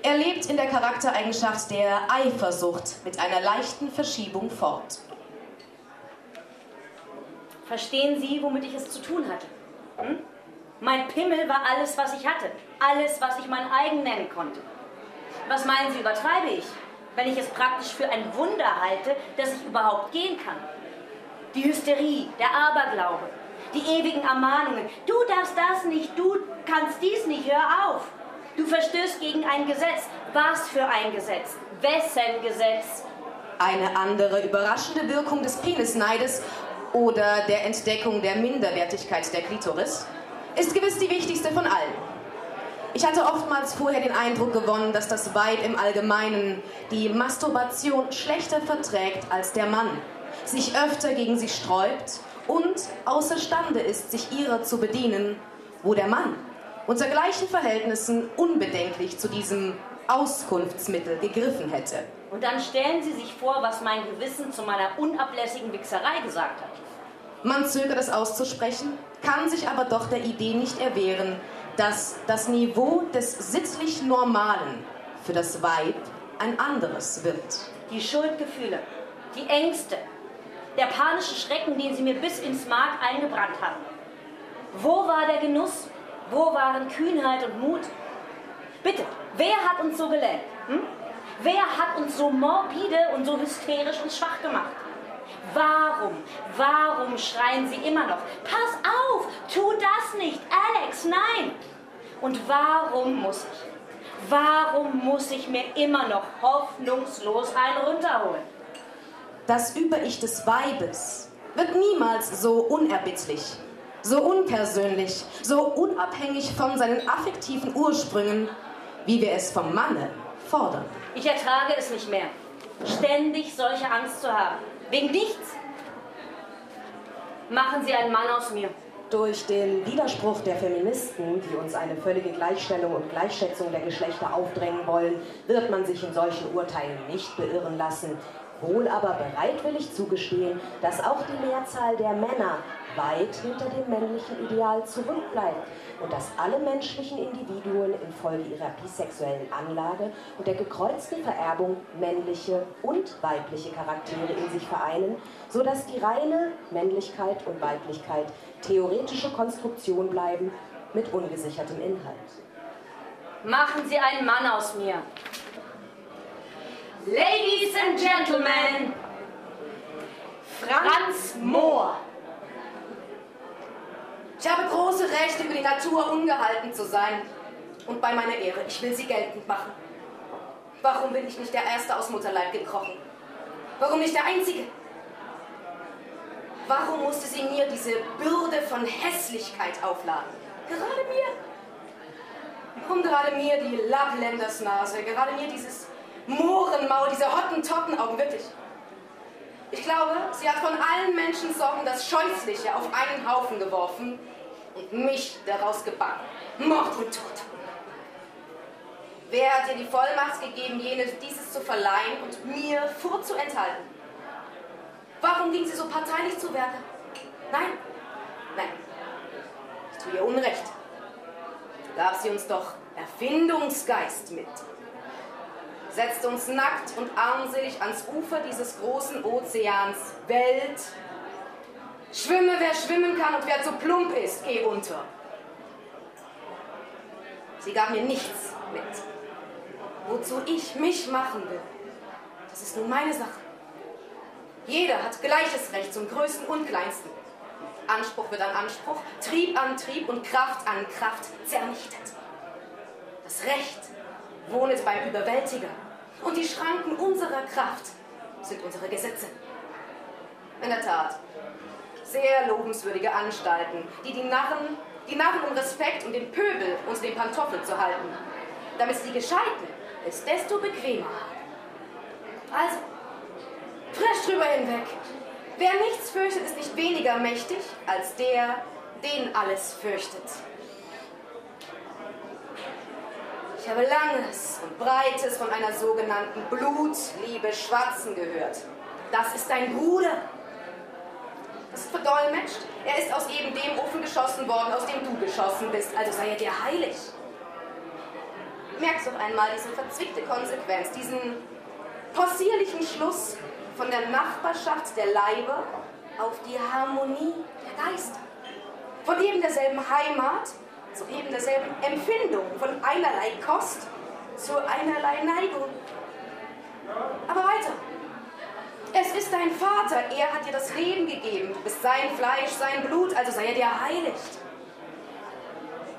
Er lebt in der Charaktereigenschaft der Eifersucht mit einer leichten Verschiebung fort. Verstehen Sie, womit ich es zu tun hatte? Hm? Mein Pimmel war alles, was ich hatte. Alles, was ich mein eigen nennen konnte. Was meinen Sie, übertreibe ich, wenn ich es praktisch für ein Wunder halte, dass ich überhaupt gehen kann? Die Hysterie, der Aberglaube, die ewigen Ermahnungen. Du darfst das nicht, du kannst dies nicht, hör auf. Du verstößt gegen ein Gesetz. Was für ein Gesetz? Wessen Gesetz? Eine andere überraschende Wirkung des Penisneides oder der Entdeckung der Minderwertigkeit der Klitoris ist gewiss die wichtigste von allen. Ich hatte oftmals vorher den Eindruck gewonnen, dass das Weib im Allgemeinen die Masturbation schlechter verträgt als der Mann, sich öfter gegen sie sträubt und außerstande ist, sich ihrer zu bedienen, wo der Mann unter gleichen Verhältnissen unbedenklich zu diesem Auskunftsmittel gegriffen hätte. Und dann stellen Sie sich vor, was mein Gewissen zu meiner unablässigen Wichserei gesagt hat. Man zögert es auszusprechen, kann sich aber doch der Idee nicht erwehren, dass das Niveau des sittlich Normalen für das Weib ein anderes wird. Die Schuldgefühle, die Ängste, der panische Schrecken, den sie mir bis ins Mark eingebrannt haben. Wo war der Genuss? Wo waren Kühnheit und Mut? Bitte, wer hat uns so gelähmt? Hm? Wer hat uns so morbide und so hysterisch und schwach gemacht? Warum, warum schreien sie immer noch? Pass auf, tu das nicht, Alex, nein! Und warum muss ich, warum muss ich mir immer noch hoffnungslos einen runterholen? Das Über-Ich des Weibes wird niemals so unerbittlich, so unpersönlich, so unabhängig von seinen affektiven Ursprüngen, wie wir es vom Manne fordern. Ich ertrage es nicht mehr, ständig solche Angst zu haben. Wegen nichts. Machen Sie einen Mann aus mir. Durch den Widerspruch der Feministen, die uns eine völlige Gleichstellung und Gleichschätzung der Geschlechter aufdrängen wollen, wird man sich in solchen Urteilen nicht beirren lassen wohl aber bereitwillig zugestehen, dass auch die Mehrzahl der Männer weit hinter dem männlichen Ideal zurückbleibt und dass alle menschlichen Individuen infolge ihrer bisexuellen Anlage und der gekreuzten Vererbung männliche und weibliche Charaktere in sich vereinen, so dass die reine Männlichkeit und Weiblichkeit theoretische Konstruktion bleiben mit ungesichertem Inhalt. Machen Sie einen Mann aus mir. Ladies and Gentlemen, Franz Mohr. Ich habe große Rechte über die Natur ungehalten zu sein. Und bei meiner Ehre, ich will sie geltend machen. Warum bin ich nicht der Erste aus Mutterleib gekrochen? Warum nicht der Einzige? Warum musste sie mir diese Bürde von Hässlichkeit aufladen? Gerade mir. Warum gerade mir die Lappländersnase? Gerade mir dieses Mohrenmaul, diese Hottentottenaugen, wirklich. Ich glaube, sie hat von allen Menschensorten das Scheußliche auf einen Haufen geworfen und mich daraus gebannt. Mord und Tod. Wer hat ihr die Vollmacht gegeben, jene dieses zu verleihen und mir vorzuenthalten? Warum ging sie so parteilich zu Werke? Nein, nein, ich tue ihr Unrecht. Gab sie uns doch Erfindungsgeist mit setzt uns nackt und armselig ans Ufer dieses großen Ozeans Welt. Schwimme, wer schwimmen kann und wer zu plump ist, geh unter. Sie gab mir nichts mit. Wozu ich mich machen will, das ist nun meine Sache. Jeder hat gleiches Recht zum Größten und Kleinsten. Anspruch wird an Anspruch, Trieb an Trieb und Kraft an Kraft zernichtet. Das Recht wohnet beim Überwältiger und die Schranken unserer Kraft sind unsere Gesetze. In der Tat, sehr lobenswürdige Anstalten, die die Narren, die Narren um Respekt und den Pöbel unter den Pantoffeln zu halten, damit sie die Gescheiten es desto bequemer haben. Also, frisch drüber hinweg. Wer nichts fürchtet, ist nicht weniger mächtig als der, den alles fürchtet. Ich habe Langes und Breites von einer sogenannten Blutliebe Schwarzen gehört. Das ist dein Bruder. Das ist verdolmetscht. Er ist aus eben dem Ofen geschossen worden, aus dem du geschossen bist. Also sei er dir heilig. Merkst doch einmal diese verzwickte Konsequenz, diesen possierlichen Schluss von der Nachbarschaft der Leiber auf die Harmonie der Geister. Von eben derselben Heimat zu eben derselben Empfindung, von einerlei Kost zu einerlei Neigung. Aber weiter. Es ist dein Vater, er hat dir das Leben gegeben. Du bist sein Fleisch, sein Blut, also sei er dir heiligt.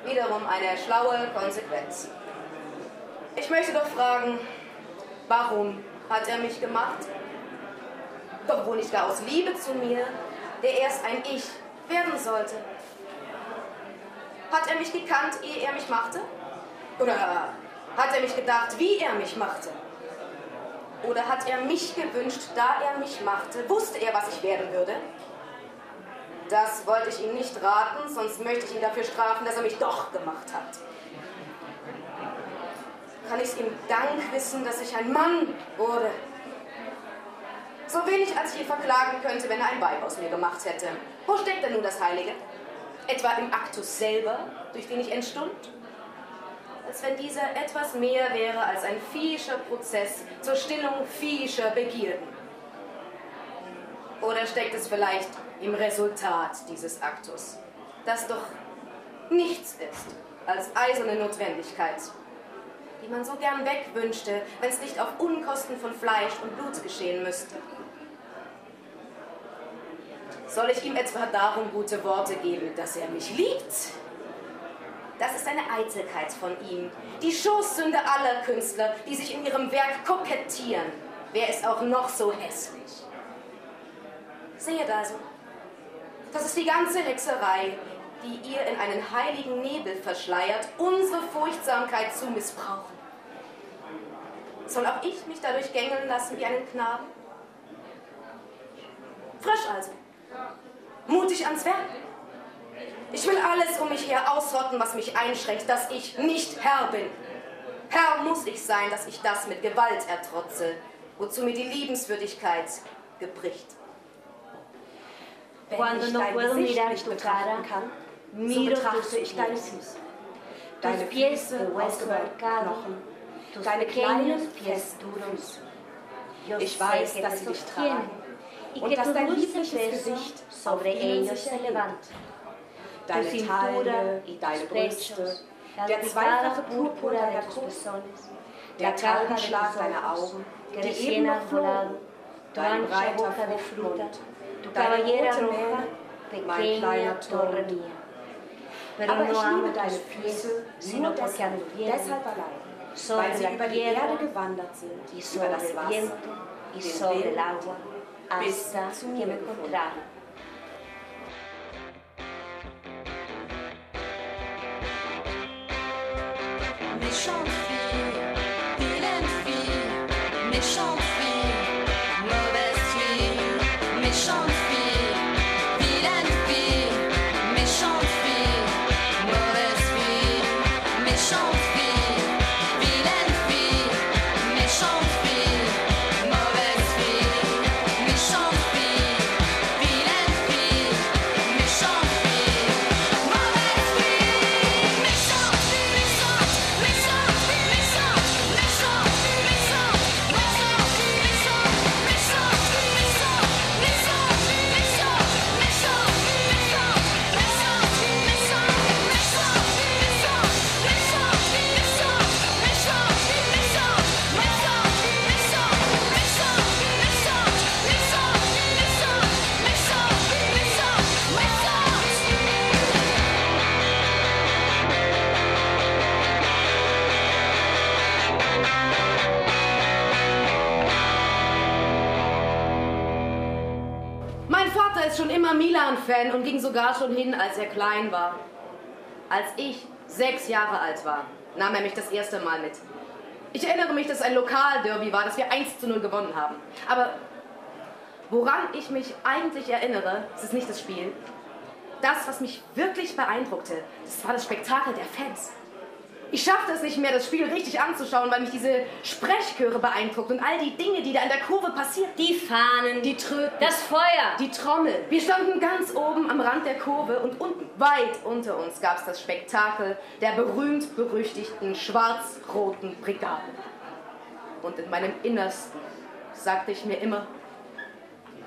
Wiederum eine schlaue Konsequenz. Ich möchte doch fragen, warum hat er mich gemacht? Doch wohl nicht gar aus Liebe zu mir, der erst ein Ich werden sollte. Hat er mich gekannt, ehe er mich machte? Oder hat er mich gedacht, wie er mich machte? Oder hat er mich gewünscht, da er mich machte? Wusste er, was ich werden würde? Das wollte ich ihm nicht raten, sonst möchte ich ihn dafür strafen, dass er mich doch gemacht hat. Kann ich es ihm Dank wissen, dass ich ein Mann wurde? So wenig, als ich ihn verklagen könnte, wenn er ein Weib aus mir gemacht hätte. Wo steckt denn nun das Heilige? Etwa im Aktus selber, durch den ich entstund? Als wenn dieser etwas mehr wäre als ein viehischer Prozess zur Stillung viehischer Begierden. Oder steckt es vielleicht im Resultat dieses Aktus, das doch nichts ist als eiserne Notwendigkeit, die man so gern wegwünschte, wenn es nicht auf Unkosten von Fleisch und Blut geschehen müsste. Soll ich ihm etwa darum gute Worte geben, dass er mich liebt? Das ist eine Eitelkeit von ihm, die Schoßsünde aller Künstler, die sich in ihrem Werk kokettieren, wer es auch noch so hässlich. Seht also, das ist die ganze Hexerei, die ihr in einen heiligen Nebel verschleiert, unsere Furchtsamkeit zu missbrauchen. Soll auch ich mich dadurch gängeln lassen wie einen Knaben? Frisch also, mutig ans Werk. Ich will alles um mich her ausrotten, was mich einschränkt, dass ich nicht Herr bin. Herr muss ich sein, dass ich das mit Gewalt ertrotze, wozu mir die Liebenswürdigkeit gebricht. Wenn ich dein Gesicht nicht betrachten kann, so betrachte ich deine Füße. Deine Füße aus Knochen, deine kleinen, festen Füße. Ich weiß, dass sie dich tragen und dass dein liebliches Gesicht auf ihnen sich erhebt. Deine Taille, deine Brüste, der zweifache Purpur deiner Brust, der Taubenschlag deiner Augen, die eben noch flogen, dein breiter Fruchtmund, deine rote Mähne, mein kleiner Turm. Aber ich liebe deine Füße nur deshalb, deshalb allein, weil sie über die Erde gewandert sind, über das Wasser, den Wind, asta, chiama contrario. Méchante Milan-Fan und ging sogar schon hin, als er klein war. Als ich sechs Jahre alt war, nahm er mich das erste Mal mit. Ich erinnere mich, dass es ein Lokalderby war, das wir 1 zu 0 gewonnen haben. Aber woran ich mich eigentlich erinnere, ist nicht das Spiel. Das, was mich wirklich beeindruckte, das war das Spektakel der Fans. Ich schaffte es nicht mehr, das Spiel richtig anzuschauen, weil mich diese Sprechchöre beeindruckt und all die Dinge, die da in der Kurve passiert. Die Fahnen, die Tröten, das Feuer, die Trommel. Wir standen ganz oben am Rand der Kurve und unten, weit unter uns, gab es das Spektakel der berühmt-berüchtigten schwarz-roten Brigade. Und in meinem Innersten sagte ich mir immer,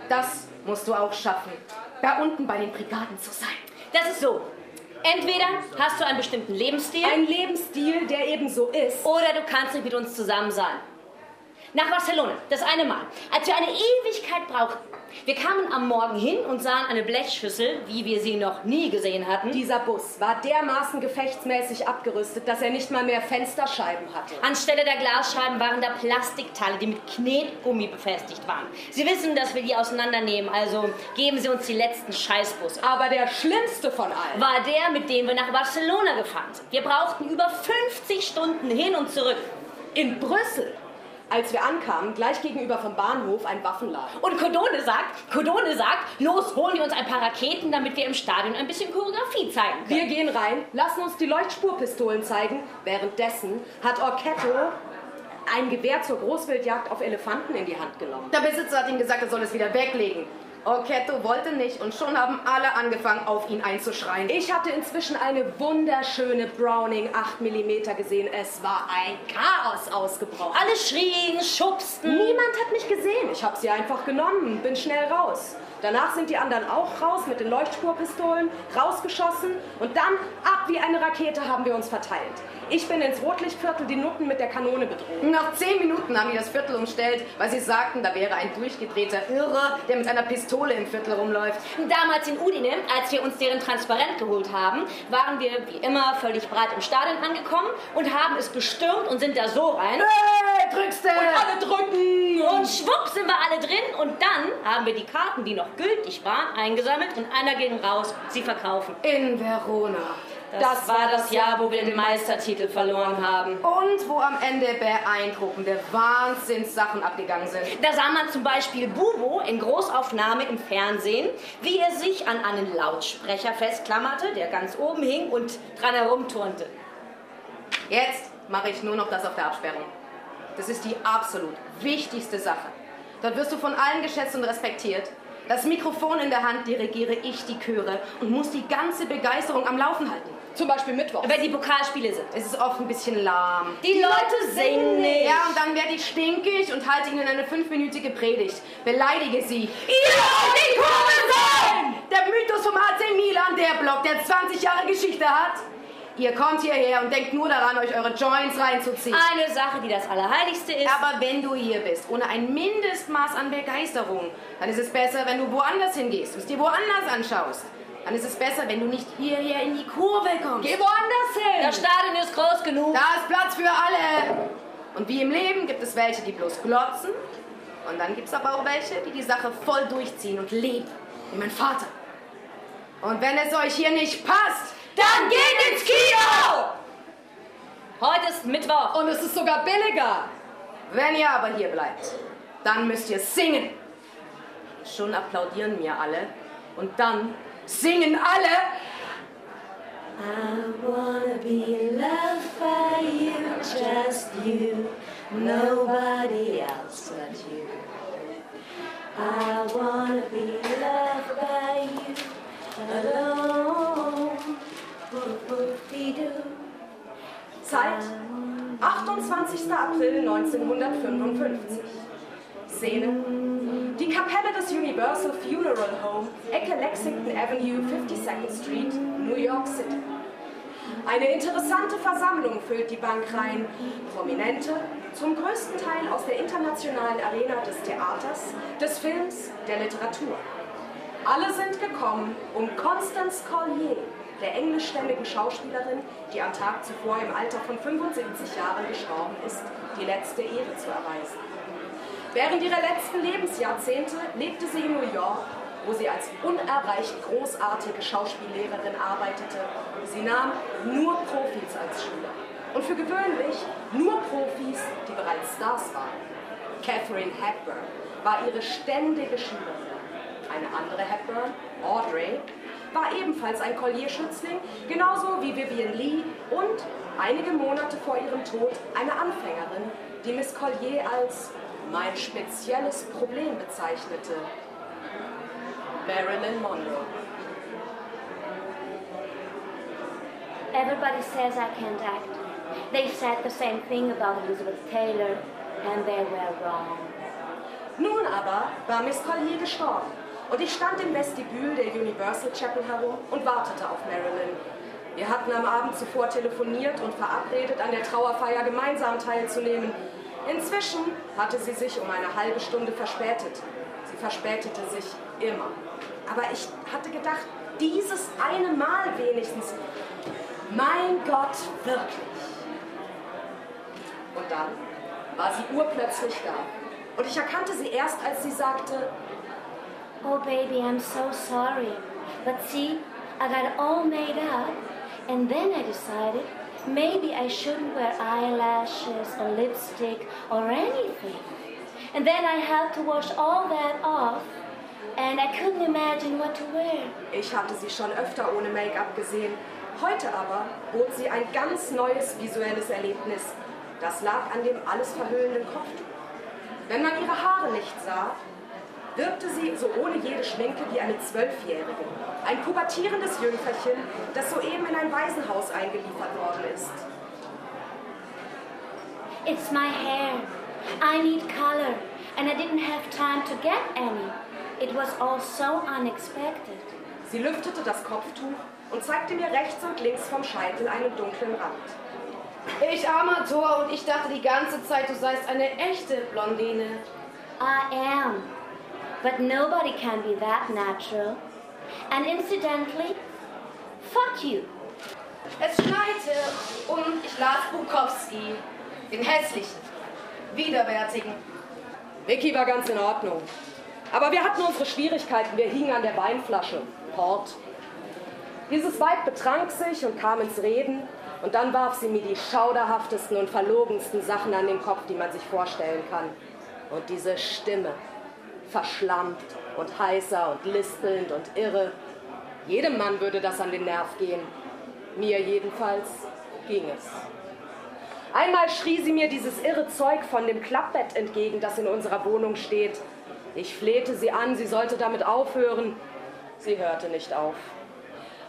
das musst du auch schaffen, da unten bei den Brigaden zu sein. Das ist so. Entweder hast du einen bestimmten Lebensstil. Ein Lebensstil, der eben so ist. Oder du kannst nicht mit uns zusammen sein. Nach Barcelona, das eine Mal, als wir eine Ewigkeit brauchten. Wir kamen am Morgen hin und sahen eine Blechschüssel, wie wir sie noch nie gesehen hatten. Dieser Bus war dermaßen gefechtsmäßig abgerüstet, dass er nicht mal mehr Fensterscheiben hatte. Anstelle der Glasscheiben waren da Plastikteile, die mit Knetgummi befestigt waren. Sie wissen, dass wir die auseinandernehmen, also geben Sie uns die letzten Scheißbusse. Aber der schlimmste von allen war der, mit dem wir nach Barcelona gefahren sind. Wir brauchten über 50 Stunden hin und zurück. In Brüssel als wir ankamen, gleich gegenüber vom Bahnhof ein Waffenladen. Und Codone sagt, Codone sagt, los, holen wir uns ein paar Raketen, damit wir im Stadion ein bisschen Choreografie zeigen können. Wir gehen rein, lassen uns die Leuchtspurpistolen zeigen. Währenddessen hat Orketto ein Gewehr zur Großwildjagd auf Elefanten in die Hand genommen. Der Besitzer hat ihm gesagt, er soll es wieder weglegen. Orketto wollte nicht und schon haben alle angefangen, auf ihn einzuschreien. Ich hatte inzwischen eine wunderschöne Browning 8 mm gesehen. Es war ein Chaos ausgebrochen. Alle schrien, schubsten. Niemand hat mich gesehen. Ich habe sie einfach genommen, bin schnell raus. Danach sind die anderen auch raus mit den Leuchtspurpistolen, rausgeschossen und dann ab wie eine Rakete haben wir uns verteilt. Ich bin ins Rotlichtviertel die Nutten mit der Kanone bedroht. Nach zehn Minuten haben die das Viertel umstellt, weil sie sagten, da wäre ein durchgedrehter Irre, der mit einer Pistole im Viertel rumläuft. Damals in Udine, als wir uns deren Transparent geholt haben, waren wir wie immer völlig breit im Stadion angekommen und haben es gestürmt und sind da so rein. Hey, drückst du! Und alle drücken! Und schwupp sind wir alle drin und dann haben wir die Karten, die noch gültig waren, eingesammelt und einer ging raus, sie verkaufen. In Verona. Das, das war das Jahr, wo wir den Meistertitel verloren haben. Und wo am Ende beeindruckende Wahnsinnssachen abgegangen sind. Da sah man zum Beispiel Bubo in Großaufnahme im Fernsehen, wie er sich an einen Lautsprecher festklammerte, der ganz oben hing und dran herumturnte. Jetzt mache ich nur noch das auf der Absperrung. Das ist die absolut wichtigste Sache. Dort wirst du von allen geschätzt und respektiert. Das Mikrofon in der Hand dirigiere ich die Chöre und muss die ganze Begeisterung am Laufen halten. Zum Beispiel Mittwoch. Wenn die Pokalspiele sind. Es ist oft ein bisschen lahm. Die, die Leute singen nicht. Ja, und dann werde ich stinkig und halte ihnen eine fünfminütige Predigt. Beleidige sie. Ihr wollt die Kurve sein! Der Mythos vom AC Milan, der Block, der 20 Jahre Geschichte hat. Ihr kommt hierher und denkt nur daran, euch eure Joints reinzuziehen. Eine Sache, die das Allerheiligste ist. Aber wenn du hier bist, ohne ein Mindestmaß an Begeisterung, dann ist es besser, wenn du woanders hingehst und es dir woanders anschaust. Dann ist es besser, wenn du nicht hierher in die Kurve kommst. Geh woanders hin! Das Stadion ist groß genug. Da ist Platz für alle. Und wie im Leben gibt es welche, die bloß glotzen. Und dann gibt es aber auch welche, die die Sache voll durchziehen und leben. Wie mein Vater. Und wenn es euch hier nicht passt, dann geht ins Kino! Heute ist Mittwoch. Und es ist sogar billiger. Wenn ihr aber hier bleibt, dann müsst ihr singen. Schon applaudieren mir alle. Und dann singen alle. I wanna be loved by you, just you, nobody else but you. I wanna be loved by you, alone. Zeit 28. April 1955. Szene Die Kapelle des Universal Funeral Home, Ecke Lexington Avenue, 52nd Street, New York City. Eine interessante Versammlung füllt die Bankreihen. Prominente, zum größten Teil aus der internationalen Arena des Theaters, des Films, der Literatur. Alle sind gekommen, um Constance Collier, der englischstämmigen Schauspielerin, die am Tag zuvor im Alter von 75 Jahren gestorben ist, die letzte Ehre zu erweisen. Während ihrer letzten Lebensjahrzehnte lebte sie in New York, wo sie als unerreicht großartige Schauspiellehrerin arbeitete. Sie nahm nur Profis als Schüler. Und für gewöhnlich nur Profis, die bereits Stars waren. Catherine Hepburn war ihre ständige Schülerin. Eine andere Hepburn, Audrey, war ebenfalls ein Collier-Schützling, genauso wie Vivian Lee und einige Monate vor ihrem Tod eine Anfängerin, die Miss Collier als mein spezielles Problem bezeichnete. Marilyn Monroe. Everybody says I can't act. They said the same thing about Elizabeth Taylor, and they were wrong. Nun aber war Miss Collier gestorben und ich stand im Vestibül der Universal Chapel herum und wartete auf Marilyn. Wir hatten am Abend zuvor telefoniert und verabredet, an der Trauerfeier gemeinsam teilzunehmen. Inzwischen hatte sie sich um eine halbe Stunde verspätet. Sie verspätete sich immer. Aber ich hatte gedacht, dieses eine Mal wenigstens. Mein Gott, wirklich. Und dann war sie urplötzlich da. Und ich erkannte sie erst, als sie sagte, Oh, baby, I'm so sorry. But see, I got all made up. And then I decided maybe I shouldn't wear eyelashes or lipstick or anything. And then I had to wash all that off. And I couldn't imagine what to wear. Ich hatte sie schon öfter ohne Make-up gesehen. Heute aber bot sie ein ganz neues visuelles Erlebnis. Das lag an dem alles verhüllenden Kopftuch. Wenn man ihre Haare nicht sah, wirkte sie so ohne jede Schminke wie eine Zwölfjährige. Ein pubertierendes Jüngferchen, das soeben in ein Waisenhaus eingeliefert worden ist. It's my hair. I need color. And I didn't have time to get any. It was all so unexpected. Sie lüftete das Kopftuch und zeigte mir rechts und links vom Scheitel einen dunklen Rand. Ich armer Tor und ich dachte die ganze Zeit, du seist eine echte Blondine. I am. But nobody can be that natural. And incidentally, fuck you. Es schneite und ich las Bukowski, den hässlichen, widerwärtigen. Vicky war ganz in Ordnung. Aber wir hatten unsere Schwierigkeiten. Wir hingen an der Weinflasche. Port. Dieses Weib betrank sich und kam ins Reden. Und dann warf sie mir die schauderhaftesten und verlogensten Sachen an den Kopf, die man sich vorstellen kann. Und diese Stimme, verschlammt und heißer und lispelnd und irre. Jedem Mann würde das an den Nerv gehen. Mir jedenfalls ging es. Einmal schrie sie mir dieses irre Zeug von dem Klappbett entgegen, das in unserer Wohnung steht. Ich flehte sie an, sie sollte damit aufhören. Sie hörte nicht auf.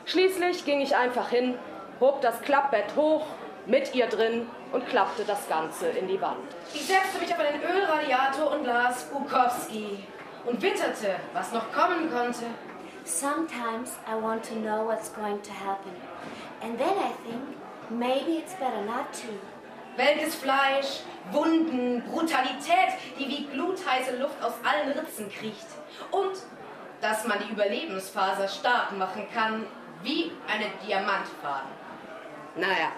Schließlich ging ich einfach hin, hob das Klappbett hoch, mit ihr drin und klappte das Ganze in die Wand. Ich setzte mich auf einen Ölradiator und las Bukowski und witterte, was noch kommen konnte. Sometimes I want to know what's going to happen. And then I think maybe it's better not to. Welkes Fleisch, Wunden, Brutalität, die wie glutheiße Luft aus allen Ritzen kriecht. Und dass man die Überlebensfaser stark machen kann, wie eine Diamantfaden. Naja,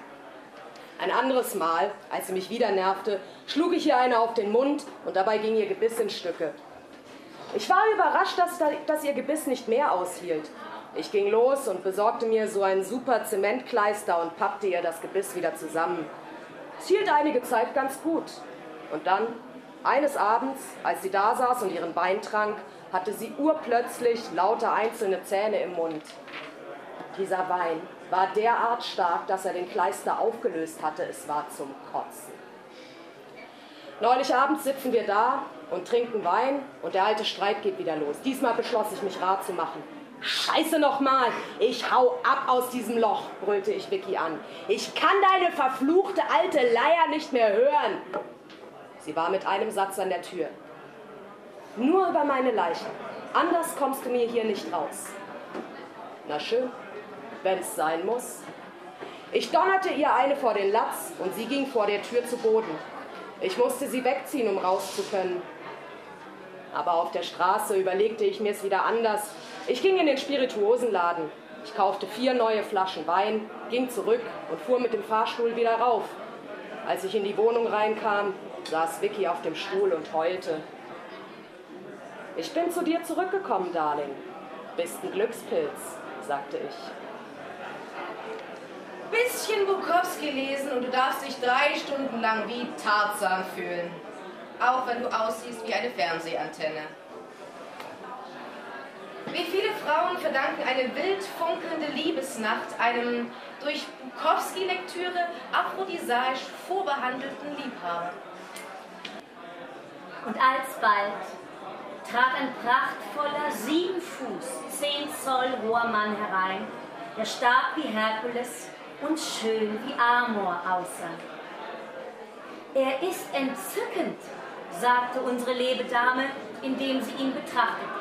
ein anderes Mal, als sie mich wieder nervte, schlug ich ihr eine auf den Mund und dabei ging ihr Gebiss in Stücke. Ich war überrascht, dass, dass ihr Gebiss nicht mehr aushielt. Ich ging los und besorgte mir so ein super Zementkleister und pappte ihr das Gebiss wieder zusammen. Es hielt einige Zeit ganz gut. Und dann, eines Abends, als sie da saß und ihren Wein trank, hatte sie urplötzlich lauter einzelne Zähne im Mund. Dieser Wein war derart stark, dass er den Kleister aufgelöst hatte. Es war zum Kotzen. Neulich abends sitzen wir da und trinken Wein und der alte Streit geht wieder los. Diesmal beschloss ich mich rat zu machen. Scheiße nochmal, ich hau ab aus diesem Loch, brüllte ich Vicky an. Ich kann deine verfluchte alte Leier nicht mehr hören. Sie war mit einem Satz an der Tür. Nur über meine Leiche. Anders kommst du mir hier nicht raus. Na schön, wenn's sein muss. Ich donnerte ihr eine vor den Latz und sie ging vor der Tür zu Boden. Ich musste sie wegziehen, um raus zu können. Aber auf der Straße überlegte ich mir es wieder anders. Ich ging in den Spirituosenladen. Ich kaufte vier neue Flaschen Wein, ging zurück und fuhr mit dem Fahrstuhl wieder rauf. Als ich in die Wohnung reinkam, saß Vicky auf dem Stuhl und heulte. Ich bin zu dir zurückgekommen, Darling. Bist ein Glückspilz, sagte ich. Bisschen Bukowski lesen und du darfst dich drei Stunden lang wie Tarzan fühlen. Auch wenn du aussiehst wie eine Fernsehantenne. Wie viele Frauen verdanken eine wild funkelnde Liebesnacht einem durch Bukowski-Lektüre aphrodisaisch vorbehandelten Liebhaber. Und alsbald trat ein prachtvoller, sieben Fuß, zehn Zoll hoher Mann herein, der stark wie Herkules und schön wie Amor aussah. Er ist entzückend, sagte unsere Lebedame, indem sie ihn betrachtete.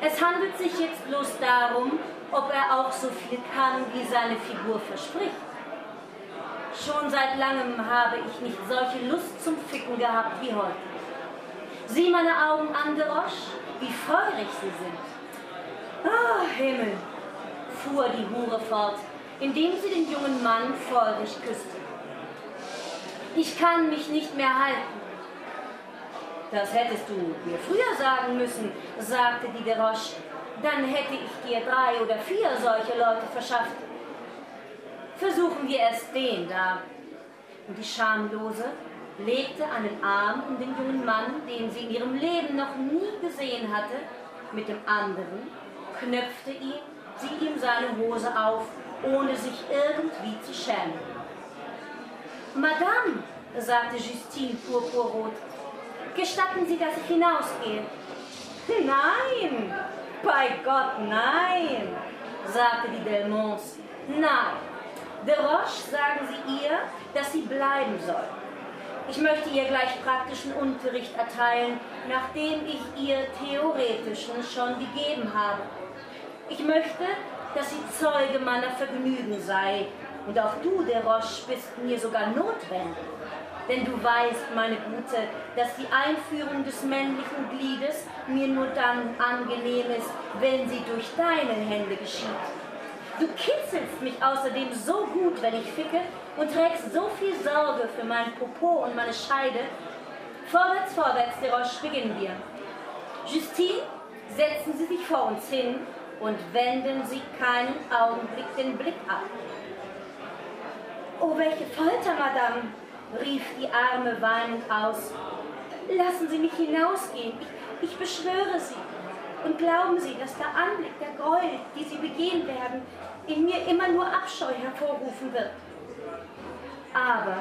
Es handelt sich jetzt bloß darum, ob er auch so viel kann, wie seine Figur verspricht. Schon seit langem habe ich nicht solche Lust zum Ficken gehabt wie heute. Sieh meine Augen an, de Roche, wie feurig sie sind. Ah, Himmel, fuhr die Hure fort, indem sie den jungen Mann feurig küsste. Ich kann mich nicht mehr halten. Das hättest du mir früher sagen müssen, sagte die Deroche. Dann hätte ich dir drei oder vier solche Leute verschafft. Versuchen wir es den da. Und die Schamlose legte einen Arm um den jungen Mann, den sie in ihrem Leben noch nie gesehen hatte, mit dem anderen, knöpfte ihm, sie ihm seine Hose auf, ohne sich irgendwie zu schämen. Madame, sagte Justine purpurrot, gestatten Sie, dass ich hinausgehe? Nein, bei Gott, nein, sagte die Delmonts. Nein, de Roche sagen Sie ihr, dass sie bleiben soll. Ich möchte ihr gleich praktischen Unterricht erteilen, nachdem ich ihr theoretischen schon gegeben habe. Ich möchte, dass sie Zeuge meiner Vergnügen sei. Und auch du, der Roche, bist mir sogar notwendig. Denn du weißt, meine Gute, dass die Einführung des männlichen Gliedes mir nur dann angenehm ist, wenn sie durch deine Hände geschieht. Du kitzelst mich außerdem so gut, wenn ich ficke, und trägst so viel Sorge für mein Popo und meine Scheide. Vorwärts, vorwärts, Deroche, beginnen wir. Justine, setzen Sie sich vor uns hin und wenden Sie keinen Augenblick den Blick ab. Oh, welche Folter, Madame, rief die Arme weinend aus. Lassen Sie mich hinausgehen, ich, ich beschwöre Sie. Und glauben Sie, dass der Anblick der Gräuel, die Sie begehen werden, in mir immer nur Abscheu hervorrufen wird. Aber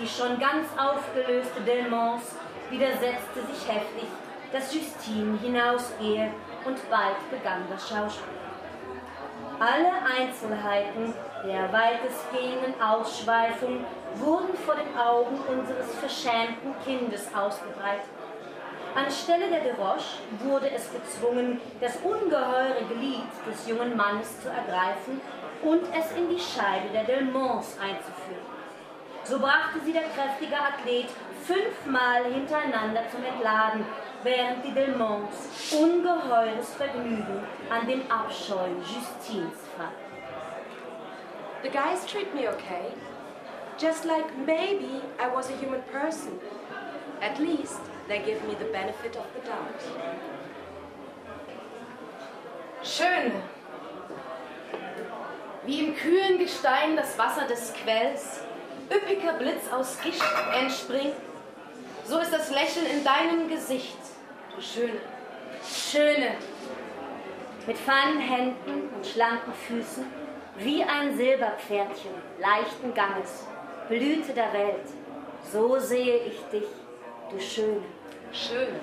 die schon ganz aufgelöste Delmence widersetzte sich heftig, dass Justine hinausgehe und bald begann das Schauspiel. Alle Einzelheiten der weitestgehenden Ausschweifung wurden vor den Augen unseres verschämten Kindes ausgebreitet. Anstelle der Deroche wurde es gezwungen, das ungeheure Glied des jungen Mannes zu ergreifen und es in die Scheide der Delmons einzuführen. So brachte sie der kräftige Athlet fünfmal hintereinander zum Entladen, während die Delmonts ungeheures Vergnügen an dem Abscheu Justins fand. The guys treat me okay. Just like maybe I was a human person. At least they give me the benefit of the doubt. Schön. Wie im kühlen Gestein das Wasser des Quells üppiger Blitz aus Gischt entspringt, so ist das Lächeln in deinem Gesicht, Schöne. Schöne, mit feinen Händen und schlanken Füßen, wie ein Silberpferdchen, leichten Ganges, Blüte der Welt. So sehe ich dich, du Schöne. Schöne.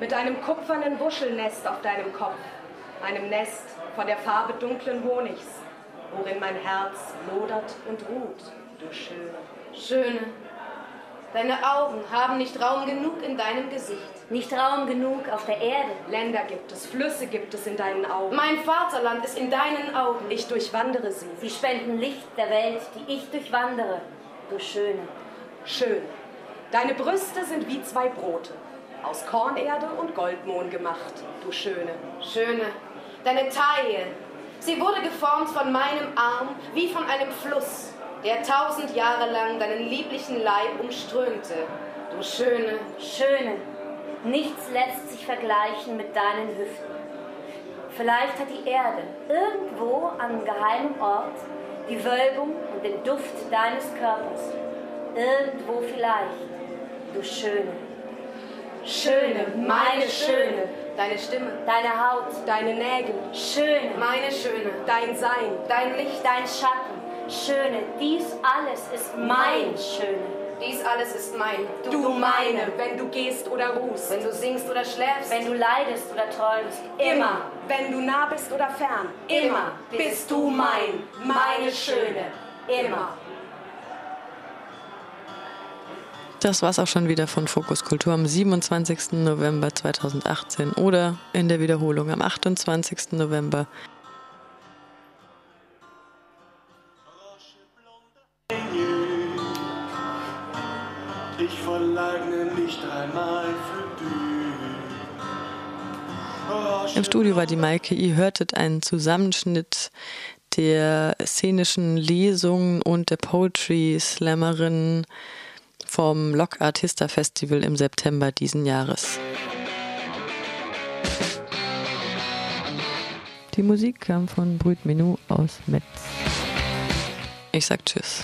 Mit einem kupfernen Wuschelnest auf deinem Kopf, einem Nest von der Farbe dunklen Honigs, worin mein Herz lodert und ruht, du Schöne. Schöne. Deine Augen haben nicht Raum genug in deinem Gesicht. Nicht Raum genug auf der Erde. Länder gibt es, Flüsse gibt es in deinen Augen. Mein Vaterland ist in deinen Augen. Ich durchwandere sie. Sie spenden Licht der Welt, die ich durchwandere, du Schöne. Schön. Deine Brüste sind wie zwei Brote, aus Kornerde und Goldmohn gemacht, du Schöne. Schöne. Deine Taille. Sie wurde geformt von meinem Arm wie von einem Fluss, der tausend Jahre lang deinen lieblichen Leib umströmte. Du Schöne. Schöne. Nichts lässt sich vergleichen mit deinen Hüften. Vielleicht hat die Erde irgendwo an geheimem Ort die Wölbung und den Duft deines Körpers. Irgendwo vielleicht, du Schöne. Schöne, meine Schöne. Deine Stimme, deine Haut, deine Nägel. Schöne, meine Schöne. Dein Sein, dein Licht, dein Schatten. Schöne, dies alles ist mein Schöne. Dies alles ist mein. Du, du meine, wenn du gehst oder ruhst. Wenn du singst oder schläfst. Wenn du leidest oder träumst. Immer. Wenn du nah bist oder fern. Immer bist du mein, meine Schöne. Immer. Das war's auch schon wieder von Fokus Kultur am 27. November 2018 oder in der Wiederholung am 28. November ich verleugne nicht einmal für dich. Im Studio war die Maike. Ihr hörtet einen Zusammenschnitt der szenischen Lesungen und der Poetry Slammerin vom Lock Artista Festival im September diesen Jahres. Die Musik kam von Brüt Menu aus Metz. Ich sag Tschüss.